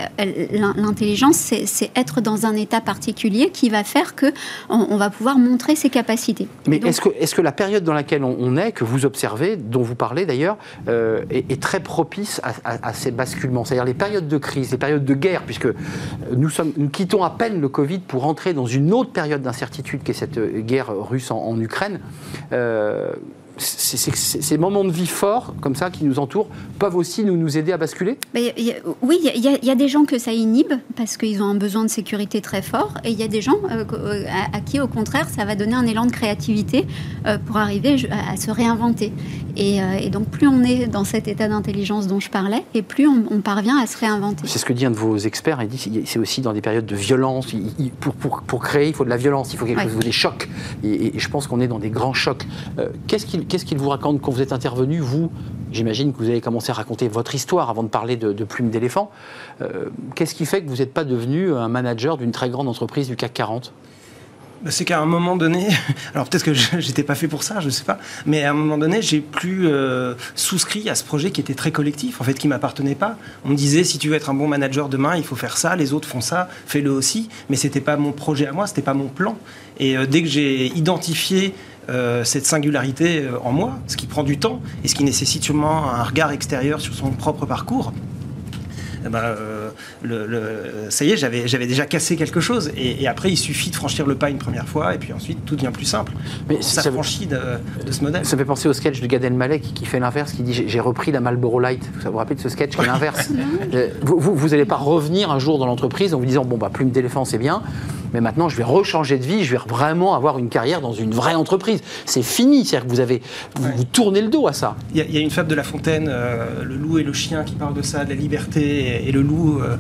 l'in- l'intelligence, c'est être dans un état particulier qui va faire que on, on va pouvoir montrer ses capacités. Mais est-ce que, est que la période dans laquelle on, on est, que vous observez, dont vous parlez d'ailleurs, euh, est, est très propice à, à- à ces basculements? C'est-à-dire les périodes de crise, les périodes de guerre, puisque nous, sommes, nous quittons à peine le Covid pour entrer dans une autre période d'incertitude qui est cette guerre russe en, en Ukraine. Euh, ces moments de vie forts, comme ça, qui nous entourent, peuvent aussi nous, nous aider à basculer? Y a- oui, il y a- y, des gens que ça inhibe parce qu'ils ont un besoin de sécurité très fort, et il y a des gens euh, euh, à, à qui, au contraire, ça va donner un élan de créativité euh, pour arriver à, à se réinventer. Et, euh, et donc, plus on est dans cet état d'intelligence dont je parlais, et plus on, on parvient à se réinventer. C'est ce que dit un de vos experts. Il dit c'est aussi dans des périodes de violence. Il- pour, pour, pour créer, il faut de la violence, il faut quelque Ouais. chose, il faut des chocs. Et, et je pense qu'on est dans des grands chocs. Qu'est-ce qu'il qu'est-ce qu'il vous raconte quand vous êtes intervenu Vous, j'imagine que vous avez commencé à raconter votre histoire avant de parler de, plumes d'éléphant. Euh, Qu'est-ce qui fait que vous n'êtes pas devenu un manager d'une très grande entreprise du CAC 40 Bah, C'est qu'à un moment donné, alors peut-être que j'étais pas fait pour ça, je sais pas, mais à un moment donné, j'ai plus euh, souscrit à ce projet qui était très collectif, en fait, qui m'appartenait pas. On me disait, si tu veux être un bon manager demain, il faut faire ça, les autres font ça, fais-le aussi, mais c'était pas mon projet à moi, c'était pas mon plan. Et euh, dès que j'ai identifié euh, cette singularité euh, en moi, ce qui prend du temps et ce qui nécessite sûrement un regard extérieur sur son propre parcours, eh ben, euh, le, le- ça y est, j'avais, j'avais déjà cassé quelque chose. Et, et après, il suffit de franchir le pas une première fois, et puis ensuite, tout devient plus simple. Mais On ça- s'affranchit de, de ce modèle. Ça me fait penser au sketch de Gad Elmaleh qui, qui fait l'inverse, qui dit j'ai- j'ai repris la Marlboro Light. Vous vous rappelez de ce sketch qui est l'inverse? Euh, Vous vous n'allez pas revenir un jour dans l'entreprise en vous disant bon bah plume d'éléphant c'est bien, mais maintenant je vais rechanger de vie, je vais vraiment avoir une carrière dans une vraie entreprise. C'est fini, c'est-à-dire que vous avez vous, Ouais. vous tournez le dos à ça. Il y, a- il y a une fable de La Fontaine, euh, le loup et le chien, qui parle de ça, de la liberté. Et, et le loup euh,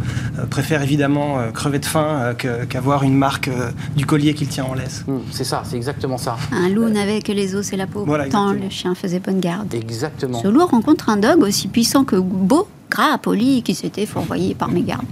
préfère évidemment euh, crever de faim euh, qu'avoir une marque euh, du collier qu'il tient en laisse. Hum, C'est ça, c'est exactement ça. Un loup n'avait que les os et la peau. Voilà, exactement. le chien faisait bonne garde. Exactement. Ce loup rencontre un dog aussi puissant que beau, gras, poli, qui s'était fourvoyé par mes gardes.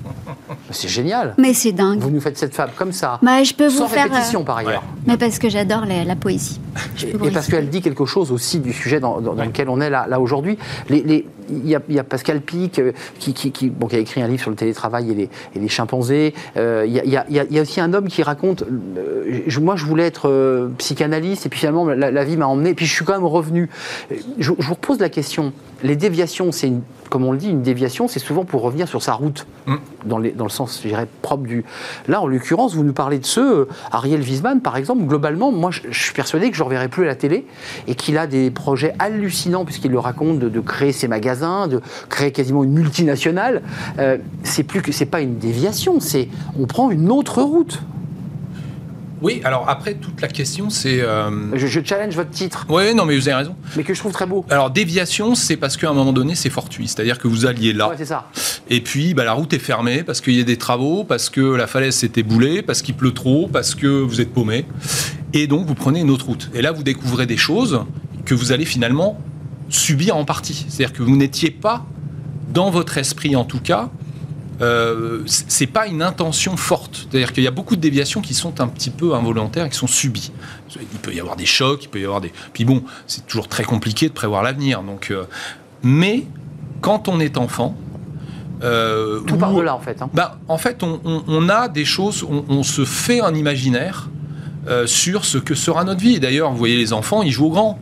C'est génial. Mais c'est dingue. Vous nous faites cette fable comme ça, Bah, je peux vous sans faire. euh, répétition par ailleurs. Mais parce que j'adore la, la poésie. Je Et, parce qu'elle dit quelque chose aussi du sujet dans, dans- dans lequel on est là, là aujourd'hui. Les- y, a- il y a Pascal Pic euh, qui, qui- qui- bon, qui a écrit un livre sur le télétravail et les, et les chimpanzés. Euh, Il y, a- il y y a- aussi un homme qui raconte euh, Moi, je voulais être euh, psychanalyste et puis finalement, la, vie m'a emmené. Et puis je suis quand même revenu. Euh, Je, je vous repose la question les déviations, c'est une- comme on le dit, une déviation, c'est souvent pour revenir sur sa route, Mm. dans, les- dans le sens, je dirais, propre du. Là, en l'occurrence, vous nous parlez de ceux, euh, Ariel Wiesman, par exemple, globalement, moi, je, je suis persuadé que je ne reverrai plus à la télé et qu'il a des projets hallucinants, puisqu'il le raconte, de, de créer ses magasins, de créer quasiment une multinationale. Euh, c'est plus que, c'est pas une déviation, c'est on prend une autre route. Oui, alors après, toute la question, c'est. euh, Je, je challenge votre titre, Ouais, non, mais vous avez raison. mais que je trouve très beau. Alors, déviation, c'est parce qu'à un moment donné, c'est fortuit. C'est-à-dire que vous alliez là, Ouais, c'est ça. et puis bah, la route est fermée parce qu'il y a des travaux, parce que la falaise s'est éboulée, parce qu'il pleut trop, parce que vous êtes paumé. Et donc, vous prenez une autre route. Et là, vous découvrez des choses que vous allez finalement subir en partie. C'est-à-dire que vous n'étiez pas, dans votre esprit en tout cas, euh, c'est pas une intention forte. C'est-à-dire qu'il y a beaucoup de déviations qui sont un petit peu involontaires et qui sont subies. Il peut y avoir des chocs, il peut y avoir des. Puis bon, c'est toujours très compliqué de prévoir l'avenir. Donc, euh, mais quand on est enfant, euh, Tout ou- part de là, en fait. hein. bah, en fait, on, on- on a des choses, on, on se fait un imaginaire euh, sur ce que sera notre vie. D'ailleurs, vous voyez les enfants, ils jouent au grand.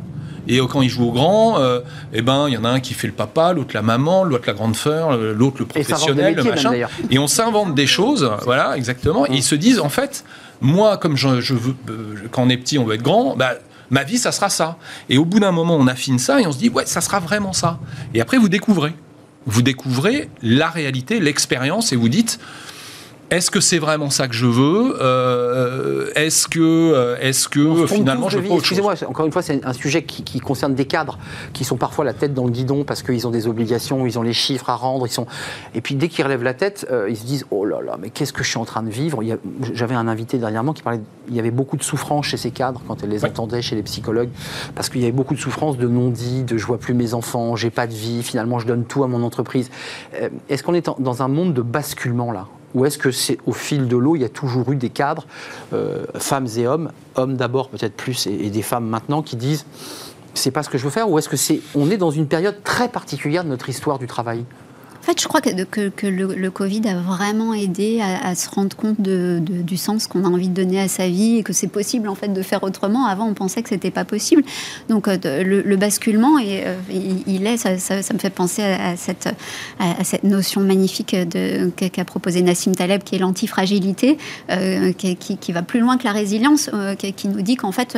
Et quand ils jouent au grand, euh, eh ben, il y en a un qui fait le papa, l'autre la maman, l'autre la grande sœur, euh, l'autre le professionnel, le même, machin. Et on s'invente des choses, voilà, exactement. Et ils se disent, en fait, moi, comme je, je veux, euh, quand on est petit, on veut être grand, bah, ma vie, ça sera ça. Et au bout d'un moment, on affine ça et on se dit, ouais, ça sera vraiment ça. Et après, vous découvrez. Vous découvrez la réalité, l'expérience, et vous dites, est-ce que c'est vraiment ça que je veux euh, Est-ce que, euh, est-ce que finalement je veux Excusez-moi, encore une fois, c'est un sujet qui, concerne des cadres qui sont parfois la tête dans le guidon parce qu'ils ont des obligations, ils ont les chiffres à rendre, ils sont. Et puis dès qu'ils relèvent la tête, euh, ils se disent oh là là, mais qu'est-ce que je suis en train de vivre? J'avais un invité dernièrement qui parlait, il y avait beaucoup de souffrance chez ces cadres quand elle les entendait chez les psychologues parce qu'il y avait beaucoup de souffrance de non-dit, de je vois plus mes enfants, j'ai pas de vie, finalement je donne tout à mon entreprise. Est-ce qu'on est dans un monde de basculement là? Ou est-ce que c'est au fil de l'eau, il y a toujours eu des cadres, euh, femmes et hommes, hommes d'abord peut-être plus et, des femmes maintenant, qui disent c'est pas ce que je veux faire, ou est-ce que c'est on est dans une période très particulière de notre histoire du travail? Fait, je crois que, le, Covid a vraiment aidé à, se rendre compte du sens qu'on a envie de donner à sa vie et que c'est possible en fait de faire autrement. Avant, on pensait que c'était pas possible. Donc, euh, le, basculement, euh, il, est, ça, me fait penser à, cette, notion magnifique qu'a proposé Nassim Taleb, qui est l'antifragilité, euh, qui, va plus loin que la résilience, qui, nous dit qu'en fait,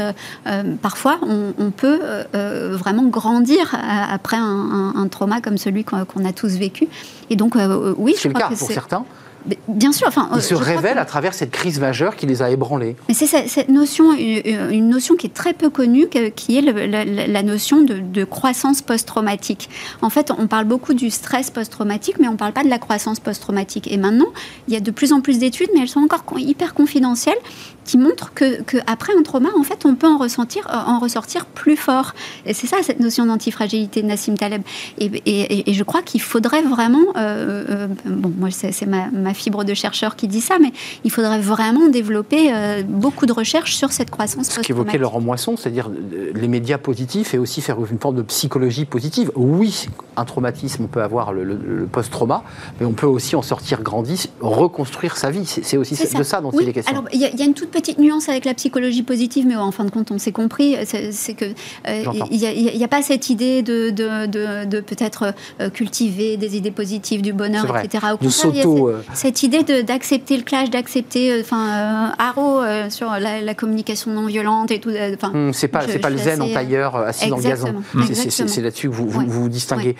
parfois, on, peut vraiment grandir après un, un trauma comme celui qu'on a tous vécu. Et donc, euh, oui, c'est le cas pour certains. Bien sûr. Enfin, Ils se révèlent à travers cette crise majeure qui les a ébranlés. Mais c'est cette notion, une notion qui est très peu connue, qui est la, notion de, croissance post-traumatique. En fait, on parle beaucoup du stress post-traumatique, mais on ne parle pas de la croissance post-traumatique. Et maintenant, il y a de plus en plus d'études, mais elles sont encore hyper confidentielles, qui montrent que, après un trauma, en fait, on peut en ressentir, euh, en ressortir plus fort. Et c'est ça cette notion d'antifragilité de Nassim Taleb. Et, je crois qu'il faudrait vraiment, euh, euh, bon, moi c'est ma, ma, fibre de chercheur qui dit ça, mais il faudrait vraiment développer beaucoup de recherches sur cette croissance. Ce qu'évoquait Laurent Moisson, c'est-à-dire les médias positifs et aussi faire une forme de psychologie positive. Oui, un traumatisme, on peut avoir le, post-trauma, mais on peut aussi en sortir grandi, reconstruire sa vie. C'est aussi de ça dont il est question. Alors, il y, y, a une toute petite nuance avec la psychologie positive, mais en fin de compte, on s'est compris, c'est que euh, il n'y a, pas cette idée de, de, peut-être euh, cultiver des idées positives, du bonheur, etc. Au contraire, il y a cette, euh, cette idée d'accepter le clash, d'accepter, enfin, Haro sur la, communication non violente et tout. Enfin, hmm, c'est pas, c'est pas le zen en tailleur assis dans le gazon. C'est là-dessus que vous vous, vous distinguez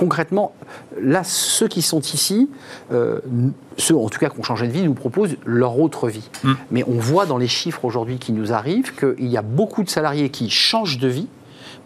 concrètement, là, ceux qui sont ici, euh, ceux en tout cas qui ont changé de vie, nous proposent leur autre vie. Mm. Mais on voit dans les chiffres aujourd'hui qui nous arrivent qu'il y a beaucoup de salariés qui changent de vie,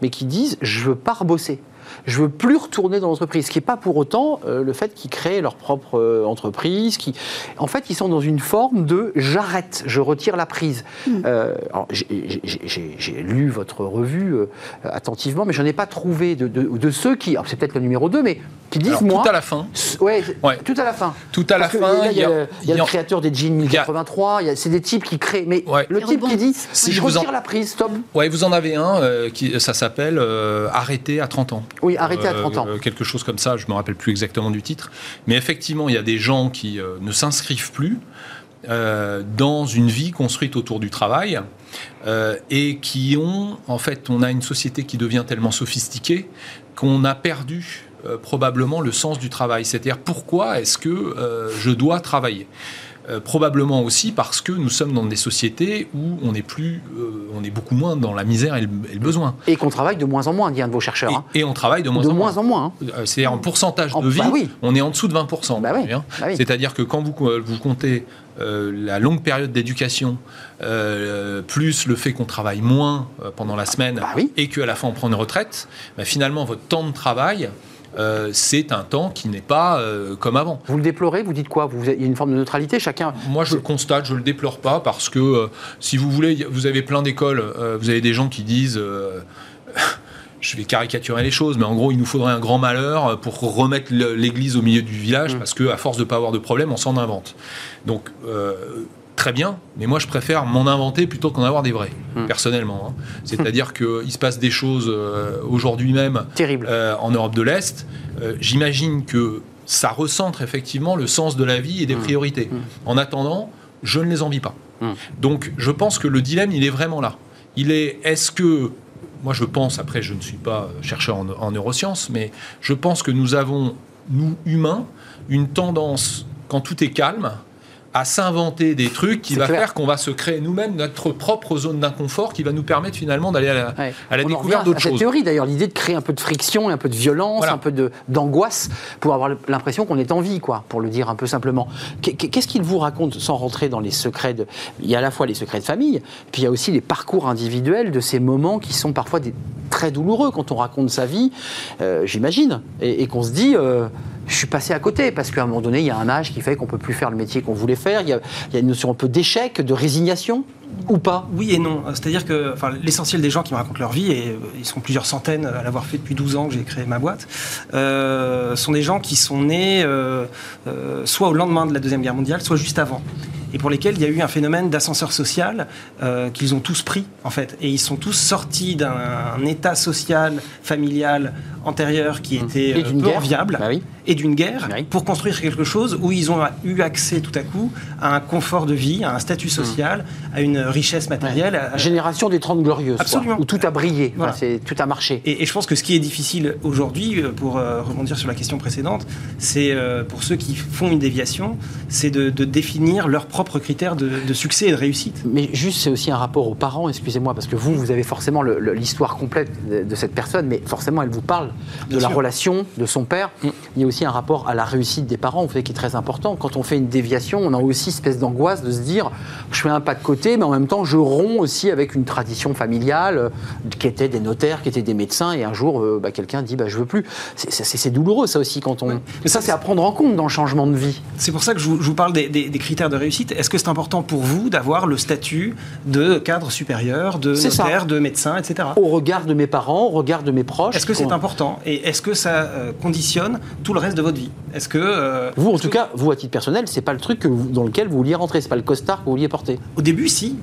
mais qui disent je veux pas rebosser je veux plus retourner dans l'entreprise. Ce qui n'est pas pour autant euh, le fait qu'ils créent leur propre euh, entreprise. Qui... En fait, ils sont dans une forme de j'arrête, je retire la prise. Hmm. Euh, j'ai lu votre revue attentivement, mais je n'en ai pas trouvé de, de, ceux qui. C'est peut-être le numéro 2, mais qui disent moi. Tout à la fin. Ouais, tout à la fin. Tout à la fin. Il y, a, le créateur des jeans 1083, c'est des types qui créent. Mais le type qui dit si je retire la prise, stop. Ouais, vous en avez un, qui, ça s'appelle Arrêter à 30 ans. Oui, arrêter à 30 ans. Euh, quelque chose comme ça, je ne me rappelle plus exactement du titre. Mais effectivement, il y a des gens qui euh, ne s'inscrivent plus euh, dans une vie construite autour du travail et qui ont, en fait, on a une société qui devient tellement sophistiquée qu'on a perdu probablement le sens du travail. C'est-à-dire pourquoi est-ce que je dois travailler? Euh, probablement aussi parce que nous sommes dans des sociétés où on est plus, euh, on est beaucoup moins dans la misère et le, besoin. Et qu'on travaille de moins en moins, dit un de vos chercheurs. Et, hein. on travaille de moins en moins. en moins. Hein. Euh, c'est-à-dire en pourcentage de vie, bah on est en dessous de 20%. Bah bah C'est-à-dire que quand vous, vous comptez la longue période d'éducation, plus le fait qu'on travaille moins pendant la semaine, et qu'à la fin on prend une retraite, finalement votre temps de travail euh, c'est un temps qui n'est pas euh, comme avant. Vous le déplorez Vous dites quoi? Vous, Il y a une forme de neutralité chacun Moi, je le constate, je le déplore pas parce que euh, si vous voulez, vous avez plein d'écoles, vous avez des gens qui disent. je vais caricaturer les choses, mais en gros, il nous faudrait un grand malheur pour remettre l'église au milieu du village, mmh. parce qu'à force de ne pas avoir de problème, on s'en invente. Donc, très bien, mais moi je préfère m'en inventer plutôt qu'en avoir des vrais, hmm. personnellement. Hein. C'est-à-dire qu'il se passe des choses euh, aujourd'hui même euh, en Europe de l'Est. Euh, j'imagine que ça recentre effectivement le sens de la vie et des hmm. priorités. Hmm. En attendant, je ne les envie pas. Donc je pense que le dilemme, il est vraiment là. Il est, est-ce que, moi je pense, après je ne suis pas chercheur en, en neurosciences, mais je pense que nous avons, nous humains, une tendance, quand tout est calme, à s'inventer des trucs qui va clair. faire qu'on va se créer nous-mêmes notre propre zone d'inconfort qui va nous permettre finalement d'aller à la, Ouais. à la découverte d'autres cette choses. théorie d'ailleurs, l'idée de créer un peu de friction, un peu de violence, Voilà. un peu d'angoisse pour avoir l'impression qu'on est en vie, quoi, pour le dire un peu simplement. Qu'est- Qu'est-ce qu'il vous raconte sans rentrer dans les secrets de. Il y a à la fois les secrets de famille, puis il y a aussi les parcours individuels de ces moments qui sont parfois des- très douloureux quand on raconte sa vie, euh, j'imagine, et, et qu'on se dit. euh, je suis passé à côté parce qu'à un moment donné, il y a un âge qui fait qu'on peut plus faire le métier qu'on voulait faire. Il y, a, il y a une notion un peu d'échec, de résignation, ou pas Oui et non. C'est-à-dire que enfin, l'essentiel des gens qui me racontent leur vie, et euh, ils sont plusieurs centaines à l'avoir fait depuis 12 ans que j'ai créé ma boîte, euh, sont des gens qui sont nés euh, euh, soit au lendemain de la Deuxième Guerre mondiale, soit juste avant. Et pour lesquels il y a eu un phénomène d'ascenseur social euh, qu'ils ont tous pris, en fait. Et ils sont tous sortis d'un état social, familial antérieur qui était Et euh, peu enviable Bah oui. et d'une guerre Oui. pour construire quelque chose où ils ont eu accès tout à coup à un confort de vie, à un statut social, à une richesse matérielle. à- Génération des 30 glorieuses, quoi, Absolument. où tout a brillé, Voilà. Enfin, c'est- tout a marché. Et, et je pense que ce qui est difficile aujourd'hui, euh, pour euh, rebondir sur la question précédente, c'est euh, pour ceux qui font une déviation, c'est de, de définir leurs propres critères de, de succès et de réussite. Mais juste, c'est aussi un rapport aux parents, excusez-moi, parce que vous, vous avez forcément le- le- l'histoire complète de, de cette personne, mais forcément, elle vous parle de la relation de son père. Mm. Il y a aussi un rapport à la réussite des parents, vous savez, qui est très important. Quand on fait une déviation, on a aussi une espèce d'angoisse de se dire, je fais un pas de côté, mais en même temps, je romps aussi avec une tradition familiale euh, qui était des notaires, qui étaient des médecins, et un jour, euh, bah, quelqu'un dit, bah, je veux plus. C'est- douloureux, ça aussi, quand on... Ouais. Mais ça, c'est à prendre en compte dans le changement de vie. C'est pour ça que je vous, je vous parle des, des- des critères de réussite. Est-ce que c'est important pour vous d'avoir le statut de cadre supérieur, de ça. notaire, de médecin, etc. Au regard de mes parents, au regard de mes proches. Est-ce que c'est important? Et est-ce que ça euh, conditionne tout le reste de votre vie? Est-ce que euh, Vous, en tout que- cas, vous, à titre personnel, c'est pas le truc que vous- dans lequel vous vouliez rentrer, c'est pas le costard que vous vouliez porter. Au début, si.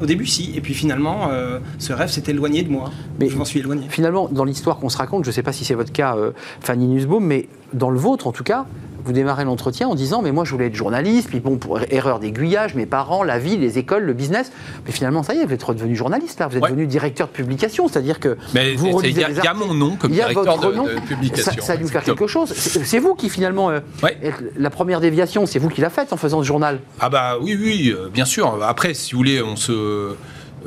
Au début, si. Et puis finalement, euh, ce rêve s'est éloigné de moi. Mais- je m'en suis éloigné. Finalement, dans l'histoire qu'on se raconte, je sais pas si c'est votre cas, euh, Fanny Nussbaum, mais dans le vôtre, en tout cas, vous démarrez l'entretien en disant, mais moi, je voulais être journaliste, puis bon, pour erreur d'aiguillage, mes parents, la vie, les écoles, le business. Mais finalement, ça y est, vous êtes redevenu journaliste, là. Vous êtes Ouais. devenu directeur de publication, c'est-à-dire que Mais vous relisez il y, a- y mon nom comme Il y a directeur votre de, nom. de publication. Ça, ça a dû faire quelque chose. C'est vous qui finalement, euh, Ouais. la première déviation, c'est vous qui l'a faite en faisant ce journal. Ah bah oui, oui, euh, bien sûr. Après, si vous voulez, on se...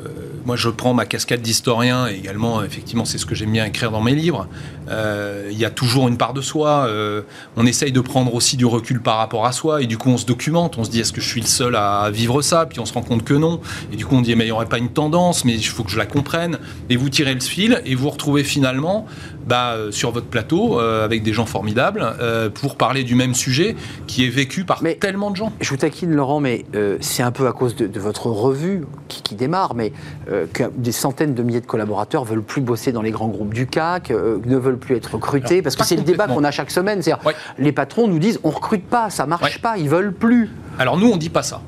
euh, moi, je prends ma casquette d'historien et également, effectivement, c'est ce que j'aime bien écrire dans mes livres. Euh, Il y a toujours une part de soi. euh, on essaye de prendre aussi du recul par rapport à soi et du coup, on se documente. On se dit, est-ce que je suis le seul à vivre ça? Puis on se rend compte que non. Et du coup, on dit, mais il n'y aurait pas une tendance, mais il faut que je la comprenne. Et vous tirez le fil et vous retrouvez finalement bah, sur votre plateau euh, avec des gens formidables pour parler du même sujet qui est vécu par Mais- tellement de gens. Je vous taquine, Laurent, mais c'est un peu à cause de, de votre revue qui, qui démarre, mais euh, que des centaines de milliers de collaborateurs veulent plus bosser dans les grands groupes du CAC, euh, ne veulent plus être recrutés, Alors, parce que c'est le débat qu'on a chaque semaine. C'est-à-dire, Ouais. les patrons nous disent on recrute pas, ça marche Ouais. pas, ils veulent plus. Alors nous, on dit pas ça.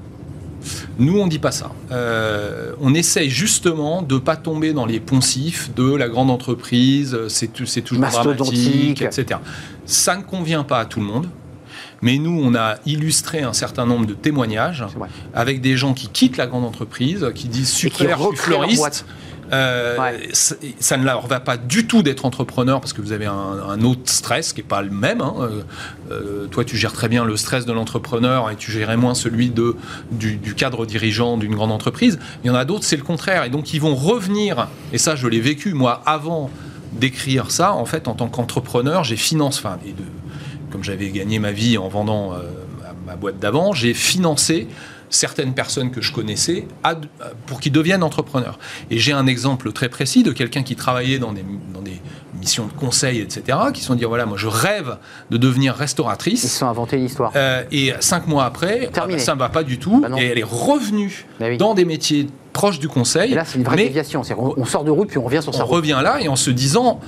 Nous, on dit pas ça. Euh, on essaye justement de pas tomber dans les poncifs de la grande entreprise, c'est toujours dramatique, etc. Ça ne convient pas à tout le monde. Mais nous, on a illustré un certain nombre de témoignages avec des gens qui quittent la grande entreprise, qui disent Et qui super, je suis fleuriste. Euh, Ouais. ça, ça ne leur va pas du tout d'être entrepreneur parce que vous avez un, un autre stress qui n'est pas le même. hein. Euh, euh, toi, tu gères très bien le stress de l'entrepreneur et tu gérais moins celui de, du, du cadre dirigeant d'une grande entreprise. Il y en a d'autres, c'est le contraire. Et donc, ils vont revenir, et ça, je l'ai vécu, moi, avant d'écrire ça, en fait, en tant qu'entrepreneur, j'ai financé, enfin, et de, comme j'avais gagné ma vie en vendant euh, ma, ma boîte d'avant, j'ai financé certaines personnes que je connaissais à- pour qu'ils deviennent entrepreneurs. Et j'ai un exemple très précis de quelqu'un qui travaillait dans des, dans des missions de conseil, etc., qui se sont dit, voilà, moi je rêve de devenir Ils restauratrice. se sont inventés une histoire. Euh, et cinq mois après, ah bah, ça ne va pas du tout. Bah et elle est revenue Bah oui. dans des métiers proches du conseil. Et là, c'est une vraie déviation. On, on sort de route puis on revient sur sa on route. revient là et en se disant,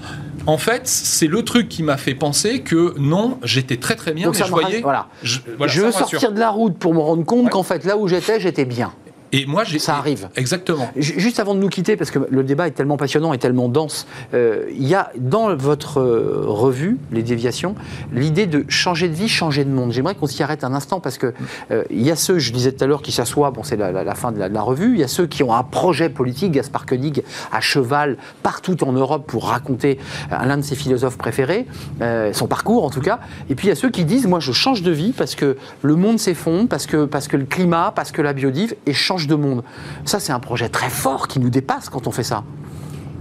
en fait, c'est le truc qui m'a fait penser que non, j'étais très très bien, Donc mais ça je voyais. voilà. Je, voilà, je ça veux sortir de la route pour me rendre compte Ouais. qu'en fait, là où j'étais, j'étais bien. Et moi, j'ai. Ça arrive. Exactement. Ju- Juste avant de nous quitter, parce que le débat est tellement passionnant et tellement dense, euh, il y a dans votre euh, revue, Les Déviations, l'idée de changer de vie, changer de monde. J'aimerais qu'on s'y arrête un instant parce que euh, il y a ceux, je disais tout à l'heure, qui s'assoient, bon, c'est la, la- la fin de la, de la revue, il y a ceux qui ont un projet politique, Gaspard Koenig, à cheval, partout en Europe pour raconter euh, l'un de ses philosophes préférés, euh, son parcours en tout cas, et puis il y a ceux qui disent, moi je change de vie parce que le monde s'effondre, parce que, parce que le climat, parce que la biodive, et je change de monde. Ça, c'est un projet très fort qui nous dépasse quand on fait ça.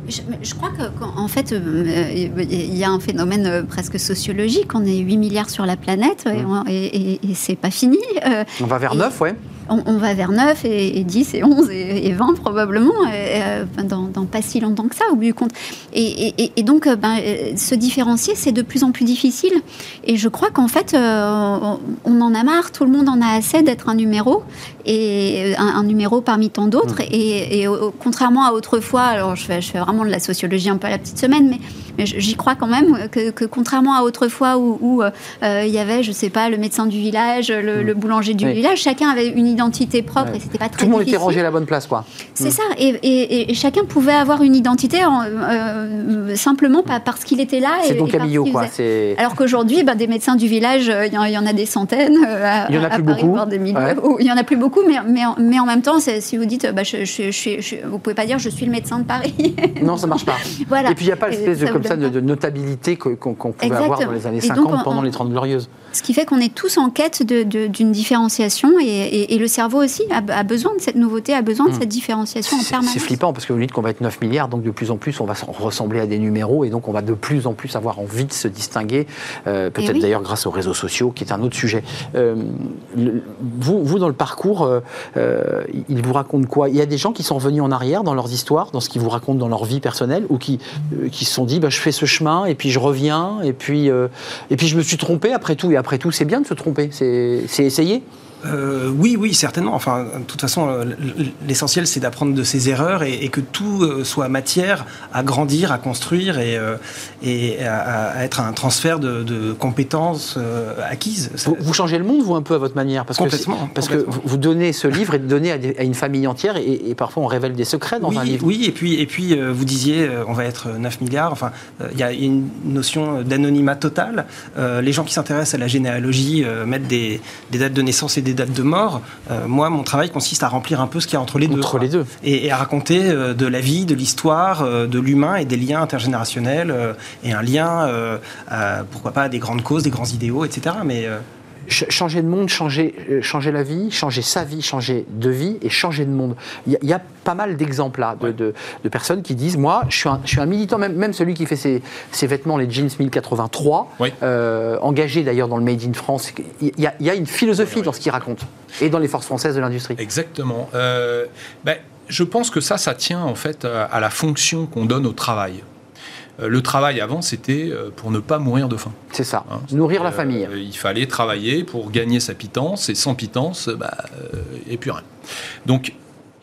Je, je crois qu'en fait, euh, il y a un phénomène euh, presque sociologique. On est 8 milliards sur la planète et, on- et- et- et c'est pas fini. Euh, On va vers Et- 9, ouais. On, on va vers 9 et, et 10 et 11 et, et 20 probablement, et, euh, enfin, dans, dans pas si longtemps que ça au bout du compte. Et, donc, euh, ben, euh, se différencier, c'est de plus en plus difficile. Et je crois qu'en fait, on, on en a marre, tout le monde en a assez d'être un numéro, et un, un numéro parmi tant d'autres. Et, et, euh, contrairement à autrefois, alors je fais, je fais vraiment de la sociologie un peu à la petite semaine, mais, mais j'y crois quand même que, que contrairement à autrefois où euh, il y avait, je sais pas, le médecin du village, le, le boulanger du Oui. village, chacun avait une identité propre Ouais. et c'était pas très Tout le monde était rangé à la bonne place, quoi. C'est ça, et, et- et chacun pouvait avoir une identité en- euh, simplement pas parce qu'il était là. C'est ton Camillo, qu'il quoi. Alors qu'aujourd'hui, ben, des médecins du village, euh, il y, en- il y en a des centaines. euh, à- Il y en a plus Paris, beaucoup. Ouais. Il y en a plus beaucoup, mais, mais, en, mais en même temps, si vous dites, euh, bah, je, je, je, je- vous pouvez pas dire je suis le médecin de Paris. Non, ça marche pas. voilà. Et puis il n'y a pas l'espèce de, comme ça de, notabilité qu'on qu'on pouvait avoir dans les années Et 50 donc, on- pendant on- les 30 glorieuses. Ce qui fait qu'on est tous en quête d'une différenciation et, et- et le cerveau aussi a, a besoin de cette nouveauté, a besoin de cette différenciation en permanence. c'est flippant parce que vous dites qu'on va être 9 milliards, donc de plus en plus on va ressembler à des numéros et donc on va de plus en plus avoir envie de se distinguer, euh, peut-être Eh oui. d'ailleurs grâce aux réseaux sociaux, qui est un autre sujet. Euh, le- vous, vous, dans le parcours, euh, il vous raconte quoi? Il y a des gens qui sont revenus en arrière dans leurs histoires, dans ce qu'ils vous racontent dans leur vie personnelle, ou qui, qui se sont dit bah, je fais ce chemin et puis je reviens et puis, et puis je me suis trompé après tout. Et après tout, c'est bien de se tromper, c'est essayer. Euh, oui, oui, certainement. Enfin, de toute façon, euh, l'essentiel, c'est d'apprendre de ses erreurs et, et que tout euh, soit matière à grandir, à construire et, euh, et à, à être un transfert de, de compétences euh, acquises. Vous, vous changez le monde, vous, un peu à votre manière Parce Complètement, Que, parce complètement. que vous- donnez ce livre et le donnez à, des- à une famille entière et, et parfois on révèle des secrets dans oui, un livre. Oui, et puis, et puis vous disiez, on va être 9 milliards. Enfin, il y a une notion d'anonymat total. Les gens qui s'intéressent à la généalogie mettent des, des dates de naissance et des dates de mort. Euh, moi, mon travail consiste à remplir un peu ce qu'il y a entre les deux. Entre les deux. Et, et à raconter euh, de la vie, de l'histoire, euh, de l'humain et des liens intergénérationnels et un lien, à, pourquoi pas, à des grandes causes, des grands idéaux, etc. Mais changer de monde, changer, euh, changer la vie, changer sa vie, changer de vie et changer de monde. Il y, a- il y a pas mal d'exemples là, de, de- de personnes qui disent Moi, je suis un, je suis un militant, même, même celui qui fait ses, ses vêtements, les jeans 1083, Oui. euh, engagé d'ailleurs dans le Made in France. Il y y a une philosophie dans ce qu'il raconte et dans les forces françaises de l'industrie. Exactement. Euh, ben, je pense que ça, ça tient en fait à la fonction qu'on donne au travail. Euh, Le travail avant, c'était euh, pour ne pas mourir de faim. C'est ça. hein. Nourrir la Euh, famille. il fallait travailler pour gagner sa pitance, et sans pitance, bah, euh, et plus rien. Donc,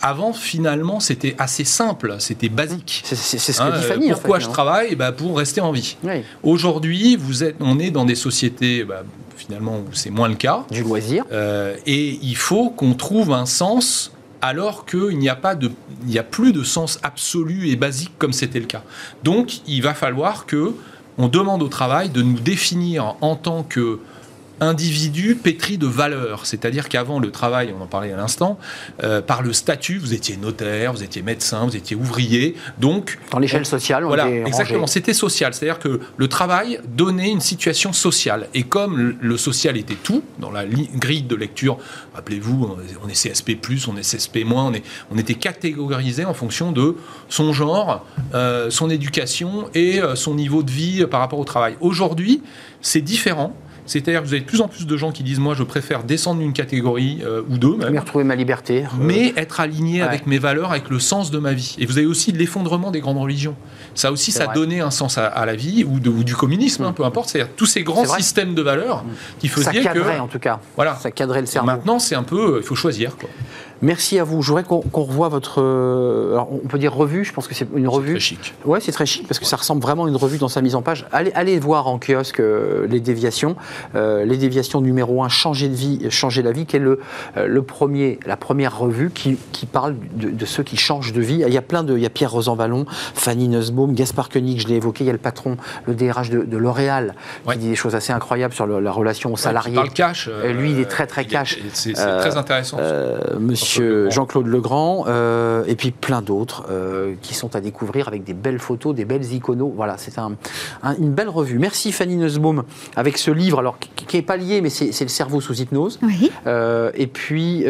avant, finalement, c'était assez simple, c'était basique. C'est ce que Hein, dit euh, Fanny. en pourquoi fait, je travaille? Bah, Pour rester en vie. Oui. Aujourd'hui, vous êtes, on est dans des sociétés, bah, finalement, où c'est moins le cas. Du loisir. Euh, et il faut qu'on trouve un sens alors qu'il n'y a il n'y a plus de sens absolu et basique comme c'était le cas. Donc, il va falloir que on demande au travail de nous définir en tant que individu pétri de valeurs. C'est-à-dire qu'avant le travail, on en parlait à l'instant, euh, par le statut, vous étiez notaire, vous étiez médecin, vous étiez ouvrier, donc Dans l'échelle sociale, on voilà, exactement. C'était social. C'est-à-dire que le travail donnait une situation sociale. Et comme le- social était tout, dans la grille de lecture, rappelez-vous, on est- CSP, on est CSP-, on, est, on était catégorisé en fonction de son genre, euh, son éducation et euh, son niveau de vie par rapport au travail. Aujourd'hui, c'est différent. C'est-à-dire que vous avez de plus en plus de gens qui disent Moi, je préfère descendre d'une catégorie euh, ou deux, même, Mais retrouver ma liberté. euh, mais être aligné Ouais. avec mes valeurs, avec le sens de ma vie. Et vous avez aussi l'effondrement des grandes religions. Ça aussi, ça vrai. donnait un sens à, à la vie, ou, de- ou du communisme, hein, peu importe. C'est-à-dire tous ces grands systèmes de valeurs qui ça faisaient cadrait que... en tout cas. Voilà. Ça cadrait le cerveau. Maintenant, c'est un peu... euh, Il faut choisir. Quoi. Merci à vous. Je voudrais qu'on revoie votre. euh, alors, on peut dire revue, je pense que c'est une revue. Très chic. Ouais, c'est très chic parce que ça ressemble vraiment à une revue dans sa mise en page. Allez, allez voir en kiosque euh, les déviations. Euh, les déviations numéro 1, changer de vie, changer la vie, qui est le, euh, le premier, la première revue qui, qui parle de, de ceux qui changent de vie. Il y a plein de. Il y a Pierre Rosanvallon, Fanny Nussbaum, Gaspard Koenig, je l'ai évoqué. Il y a le patron, le DRH de, de L'Oréal, Ouais. qui dit des choses assez incroyables sur le- la relation aux salariés. parle cash. Lui, il est très, très il cash. C'est c'est très intéressant. Euh, Monsieur Jean-Claude Legrand, euh, et puis plein d'autres euh, qui sont à découvrir avec des belles photos, des belles iconos. Voilà, c'est un- un- une belle revue. Merci Fanny Nussbaum avec ce livre, alors qui n'est pas lié, mais c'est le cerveau sous hypnose. Oui, Euh, et puis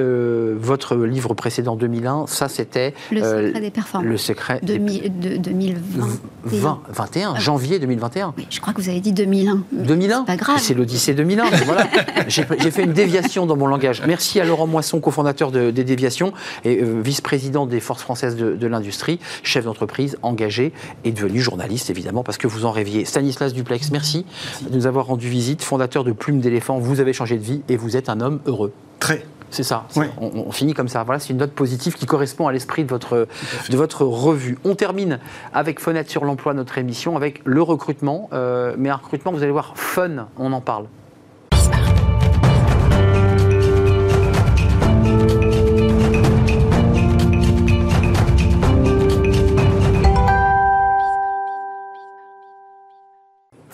votre livre précédent 2001, ça c'était le secret des performances. le secret des- 2000 de- 2020. 20, 21, janvier 2021. Oui, je crois que vous avez dit 2001. 2001 C'est pas grave. C'est l'Odyssée 2001. voilà. J'ai j'ai fait une déviation dans mon langage. Merci à Laurent Moisson, cofondateur de- des déviations et euh, vice-président des Forces françaises de, de l'industrie, chef d'entreprise, engagé et devenu journaliste, évidemment, parce que vous en rêviez. Stanislas Duplex, merci, de nous avoir rendu visite. Fondateur de Plume d'éléphant, vous avez changé de vie et vous êtes un homme heureux. Très. C'est ça. On finit comme ça. Voilà, c'est une note positive qui correspond à l'esprit de votre, de votre revue. On termine avec Fenêtre sur l'emploi, notre émission, avec le recrutement. Euh, mais un recrutement, vous allez voir, fun, on en parle.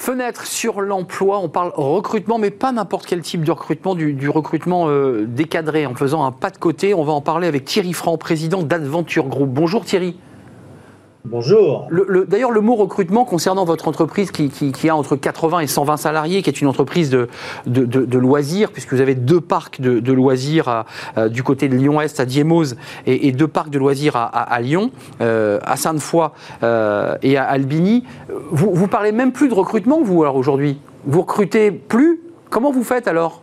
Fenêtre sur l'emploi, on parle recrutement, mais pas n'importe quel type de recrutement, du, recrutement euh, décadré, en faisant un pas de côté. On va en parler avec Thierry Franc, président d'Adventure Group. Bonjour Thierry. Bonjour. Le- le- D'ailleurs, le mot recrutement concernant votre entreprise qui, qui- qui a entre 80 et 120 salariés, qui est une entreprise de, de, de- de loisirs, puisque vous avez deux parcs de, loisirs à- euh, du côté de Lyon-Est à Diemose et, et deux parcs de loisirs à, à- à Lyon, euh, à Sainte-Foy euh, et à Albigny. Vous, vous parlez même plus de recrutement, vous, alors aujourd'hui Vous recrutez plus Comment vous faites alors?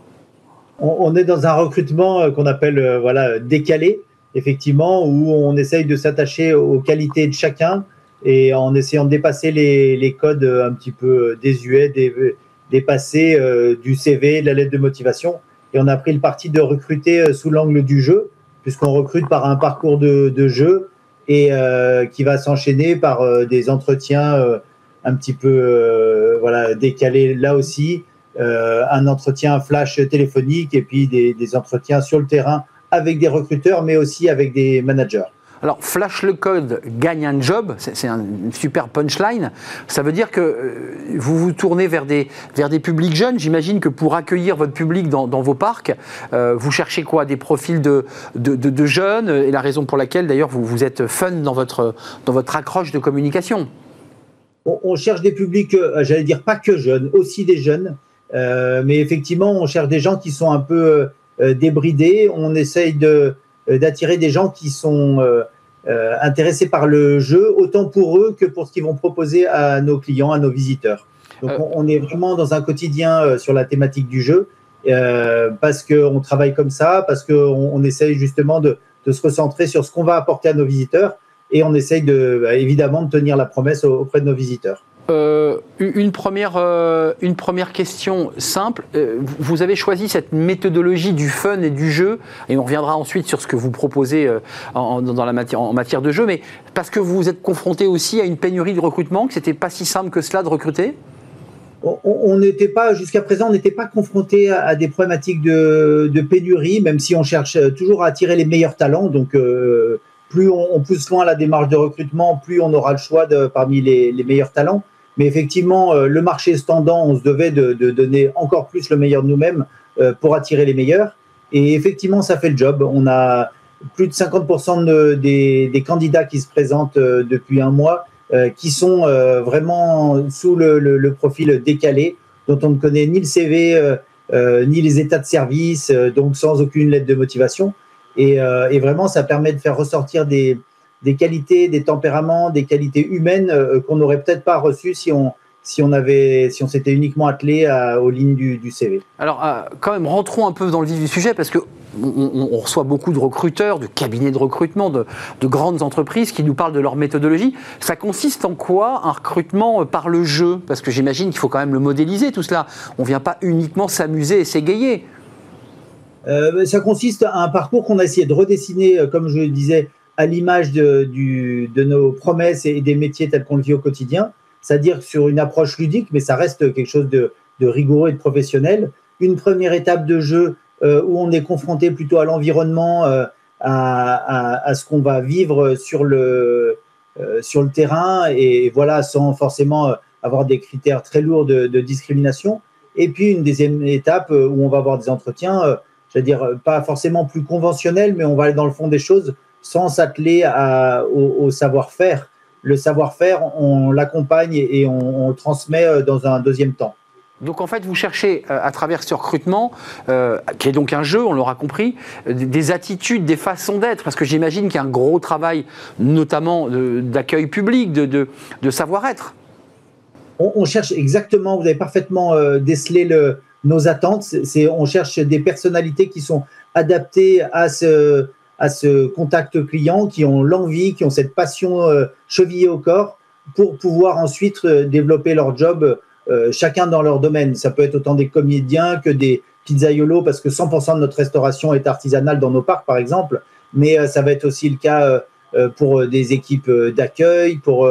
On, on est dans un recrutement qu'on appelle voilà décalé, effectivement, où on essaye de s'attacher aux qualités de chacun et en essayant de dépasser les, les codes un petit peu désuets, dé- dépasser euh, du CV, de la lettre de motivation. Et on a pris le parti de recruter euh, sous l'angle du jeu, puisqu'on recrute par un parcours de, de jeu et euh, qui va s'enchaîner par des entretiens un petit peu voilà décalés là aussi. un entretien flash téléphonique et puis des entretiens sur le terrain avec des recruteurs, mais aussi avec des managers. Alors, flash le code, gagne un job, c'est c'est un- une super punchline. Ça veut dire que euh, vous vous tournez vers des, vers des publics jeunes. J'imagine que pour accueillir votre public dans, dans vos parcs, euh, vous cherchez quoi? Des profils de, de, de- de jeunes Et la raison pour laquelle, d'ailleurs, vous, vous êtes fun dans votre, dans votre accroche de communication. On, on cherche des publics, euh, j'allais dire pas que jeunes, aussi des jeunes, euh, mais effectivement, on cherche des gens qui sont un peu euh, débridés. On essaye de euh, d'attirer des gens qui sont euh, intéressés par le jeu, autant pour eux que pour ce qu'ils vont proposer à nos clients, à nos visiteurs. Donc, on, est vraiment dans un quotidien sur la thématique du jeu, euh, parce qu'on travaille comme ça, parce qu'on on essaye justement de, de se recentrer sur ce qu'on va apporter à nos visiteurs, et on essaye de, bah, évidemment de tenir la promesse au- auprès de nos visiteurs. Euh, une, première, euh, une première question simple. Euh, vous- avez choisi cette méthodologie du fun et du jeu, et on reviendra ensuite sur ce que vous proposez en, matière, de jeu, mais parce que vous êtes confronté aussi à une pénurie de recrutement, que c'était pas si simple que cela de recruter? On- n'était pas jusqu'à présent, on n'était pas confronté à, des problématiques de, pénurie, même si on cherche toujours à attirer les meilleurs talents. Donc, plus on, pousse loin la démarche de recrutement, plus on aura le choix parmi les meilleurs talents. Mais effectivement, euh, le marché se tendant, on se devait de, de donner encore plus le meilleur de nous-mêmes euh, pour attirer les meilleurs. Et effectivement, ça fait le job. On a plus de 50% de- des, des candidats qui se présentent euh, depuis un mois qui sont vraiment sous le, le- le profil décalé, dont on ne connaît ni le CV, ni les états de service, donc sans aucune lettre de motivation. Et, et vraiment, ça permet de faire ressortir des, des qualités, des tempéraments, des qualités humaines euh, qu'on n'aurait peut-être pas reçues si on, si on, avait, si on s'était uniquement attelé à- aux lignes du, du CV. Alors, euh, quand même, rentrons un peu dans le vif du sujet, parce que on, reçoit beaucoup de recruteurs, de cabinets de recrutement, de, de grandes entreprises qui nous parlent de leur méthodologie. Ça consiste en quoi un recrutement euh, par le jeu? Parce que j'imagine qu'il faut quand même le modéliser, tout cela. On ne vient pas uniquement s'amuser et s'égayer. Euh, ça consiste à un parcours qu'on a essayé de redessiner, comme je le disais, à l'image de, nos promesses et des métiers tels qu'on le vit au quotidien, c'est-à-dire sur une approche ludique, mais ça reste quelque chose de, rigoureux et de professionnel. Une première étape de jeu euh, où on est confronté plutôt à l'environnement, euh, à, ce qu'on va vivre sur le, euh, terrain, et voilà, sans forcément avoir des critères très lourds de, de discrimination. Et puis une deuxième étape où on va avoir des entretiens, euh, j'allais dire, pas forcément plus conventionnels, mais on va aller dans le fond des choses sans s'atteler au, au savoir-faire. Le savoir-faire, on l'accompagne et on, on le transmet euh, dans un deuxième temps. Donc en fait, vous cherchez euh, à travers ce recrutement, euh, qui est donc un jeu, on l'aura compris, euh, des- des attitudes, des façons d'être, parce que j'imagine qu'il y a un gros travail, notamment d'accueil public, de, de- de savoir-être. on, on cherche exactement, vous avez parfaitement décelé le- nos attentes. C'est- on cherche des personnalités qui sont adaptées à ce, à ce contact client, qui ont l'envie, qui ont cette passion euh, chevillée au corps pour pouvoir ensuite euh, développer leur job, euh, chacun dans leur domaine. Ça peut être autant des comédiens que des pizzaiolos, parce que 100% de notre restauration est artisanale dans nos parcs, par exemple. Mais ça va être aussi le cas pour des équipes d'accueil, pour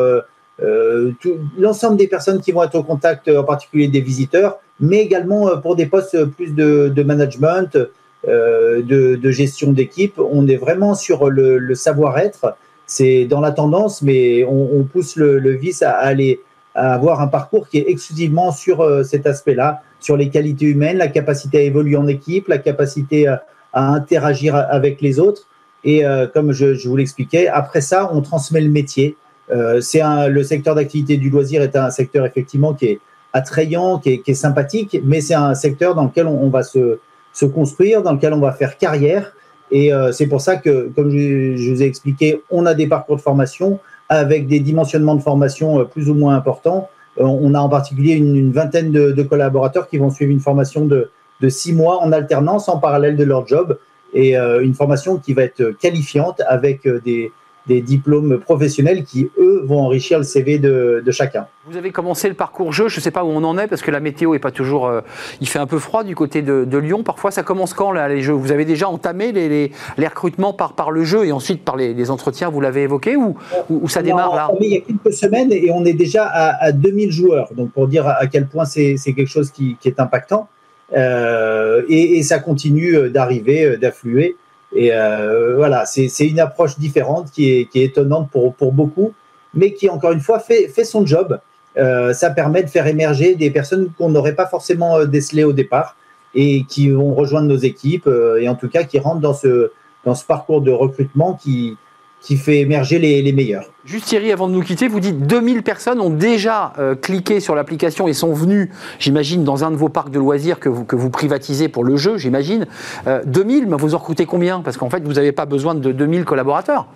l'ensemble des personnes qui vont être au contact, en particulier des visiteurs, mais également pour des postes plus de, management, de, de gestion d'équipe. On est vraiment sur le, le savoir-être. C'est dans la tendance, mais on, on pousse le, le vice à aller à avoir un parcours qui est exclusivement sur euh, cet aspect-là, sur les qualités humaines, la capacité à évoluer en équipe, la capacité à, interagir avec les autres. Et euh, comme je, je vous l'expliquais, après ça, on transmet le métier. Euh, c'est le secteur d'activité du loisir est un secteur effectivement qui est attrayant, qui est, qui est sympathique, mais c'est un secteur dans lequel on va se, se construire, dans lequel on va faire carrière. Et euh, c'est pour ça que, comme je, vous ai expliqué, on a des parcours de formation avec des dimensionnements de formation euh, plus ou moins importants. Euh, on a en particulier une, vingtaine de, collaborateurs qui vont suivre une formation de, six mois en alternance en parallèle de leur job et euh, une formation qui va être qualifiante avec des, des diplômes professionnels qui, eux, vont enrichir le CV de, de chacun. Vous avez commencé le parcours jeu, je ne sais pas où on en est, parce que la météo est pas toujours... euh, il fait un peu froid du côté de, de Lyon. Parfois, ça commence quand, là, les jeux? Vous avez déjà entamé les, les- les recrutements par, par le jeu et ensuite par les, les entretiens, vous l'avez évoqué, ou, ou- ou ça démarre là? Il y a quelques semaines et on est déjà à, à 2000 joueurs. Donc, pour dire à quel point c'est quelque chose qui, qui est impactant. Euh, et, et ça continue euh, d'arriver, d'affluer. Et euh, voilà, c'est une approche différente qui est, qui est étonnante pour, pour beaucoup, mais qui, encore une fois, fait, fait son job. Euh, ça permet de faire émerger des personnes qu'on n'aurait pas forcément euh, décelées au départ et qui vont rejoindre nos équipes euh, et en tout cas qui rentrent dans ce, dans ce parcours de recrutement qui, qui fait émerger les, les meilleurs. Juste Thierry, avant de nous quitter, vous dites 2000 personnes ont déjà euh, cliqué sur l'application et sont venues, j'imagine, dans un de vos parcs de loisirs que vous, que vous privatisez pour le jeu, j'imagine. Euh, 2000, mais vous en recrutez combien? Parce qu'en fait, vous n'avez pas besoin de 2000 collaborateurs.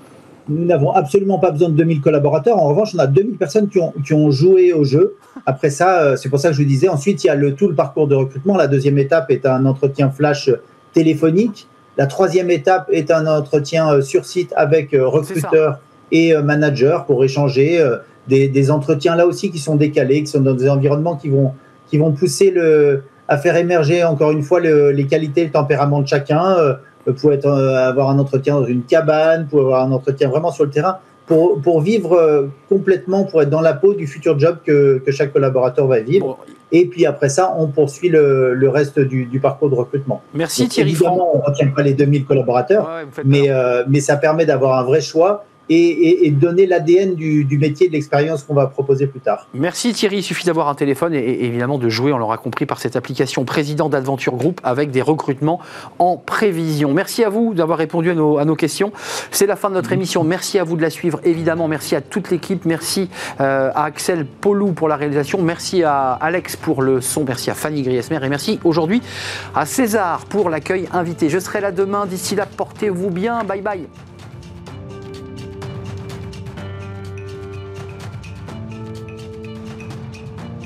Nous n'avons absolument pas besoin de 2000 collaborateurs. En revanche, on a 2000 personnes qui ont, qui ont joué au jeu. Après ça, euh, c'est pour ça que je vous disais, ensuite, il y a le, tout le parcours de recrutement. La deuxième étape est un entretien flash téléphonique. La troisième étape est un entretien euh, sur site avec euh, recruteurs et euh, managers pour échanger. Des, des entretiens là aussi qui sont décalés, qui sont dans des environnements qui vont, qui vont pousser le, à faire émerger encore une fois le- les qualités et le tempérament de chacun. Vous pouvez être, avoir un entretien dans une cabane, pouvez avoir un entretien vraiment sur le terrain pour, pour vivre complètement, pour être dans la peau du futur job que, que chaque collaborateur va vivre. Bon, Et puis après ça, on poursuit le, le reste du, du parcours de recrutement. merci Donc, Thierry Franck. évidemment, on ne retient pas les 2000 collaborateurs, Ouais, mais, euh, mais ça permet d'avoir un vrai choix et, donner l'ADN du, du métier, de l'expérience qu'on va proposer plus tard. Merci Thierry, il suffit d'avoir un téléphone et, évidemment de jouer, on l'aura compris, par cette application président d'Adventure Group avec des recrutements en prévision. Merci à vous d'avoir répondu à nos, à nos questions. C'est la fin de notre émission. Merci à vous de la suivre, évidemment. Merci à toute l'équipe. Merci euh, à Axel Polou pour la réalisation. Merci à Alex pour le son. Merci à Fanny Griesmer. Et merci aujourd'hui à César pour l'accueil invité. Je serai là demain. D'ici là, portez-vous bien. Bye bye.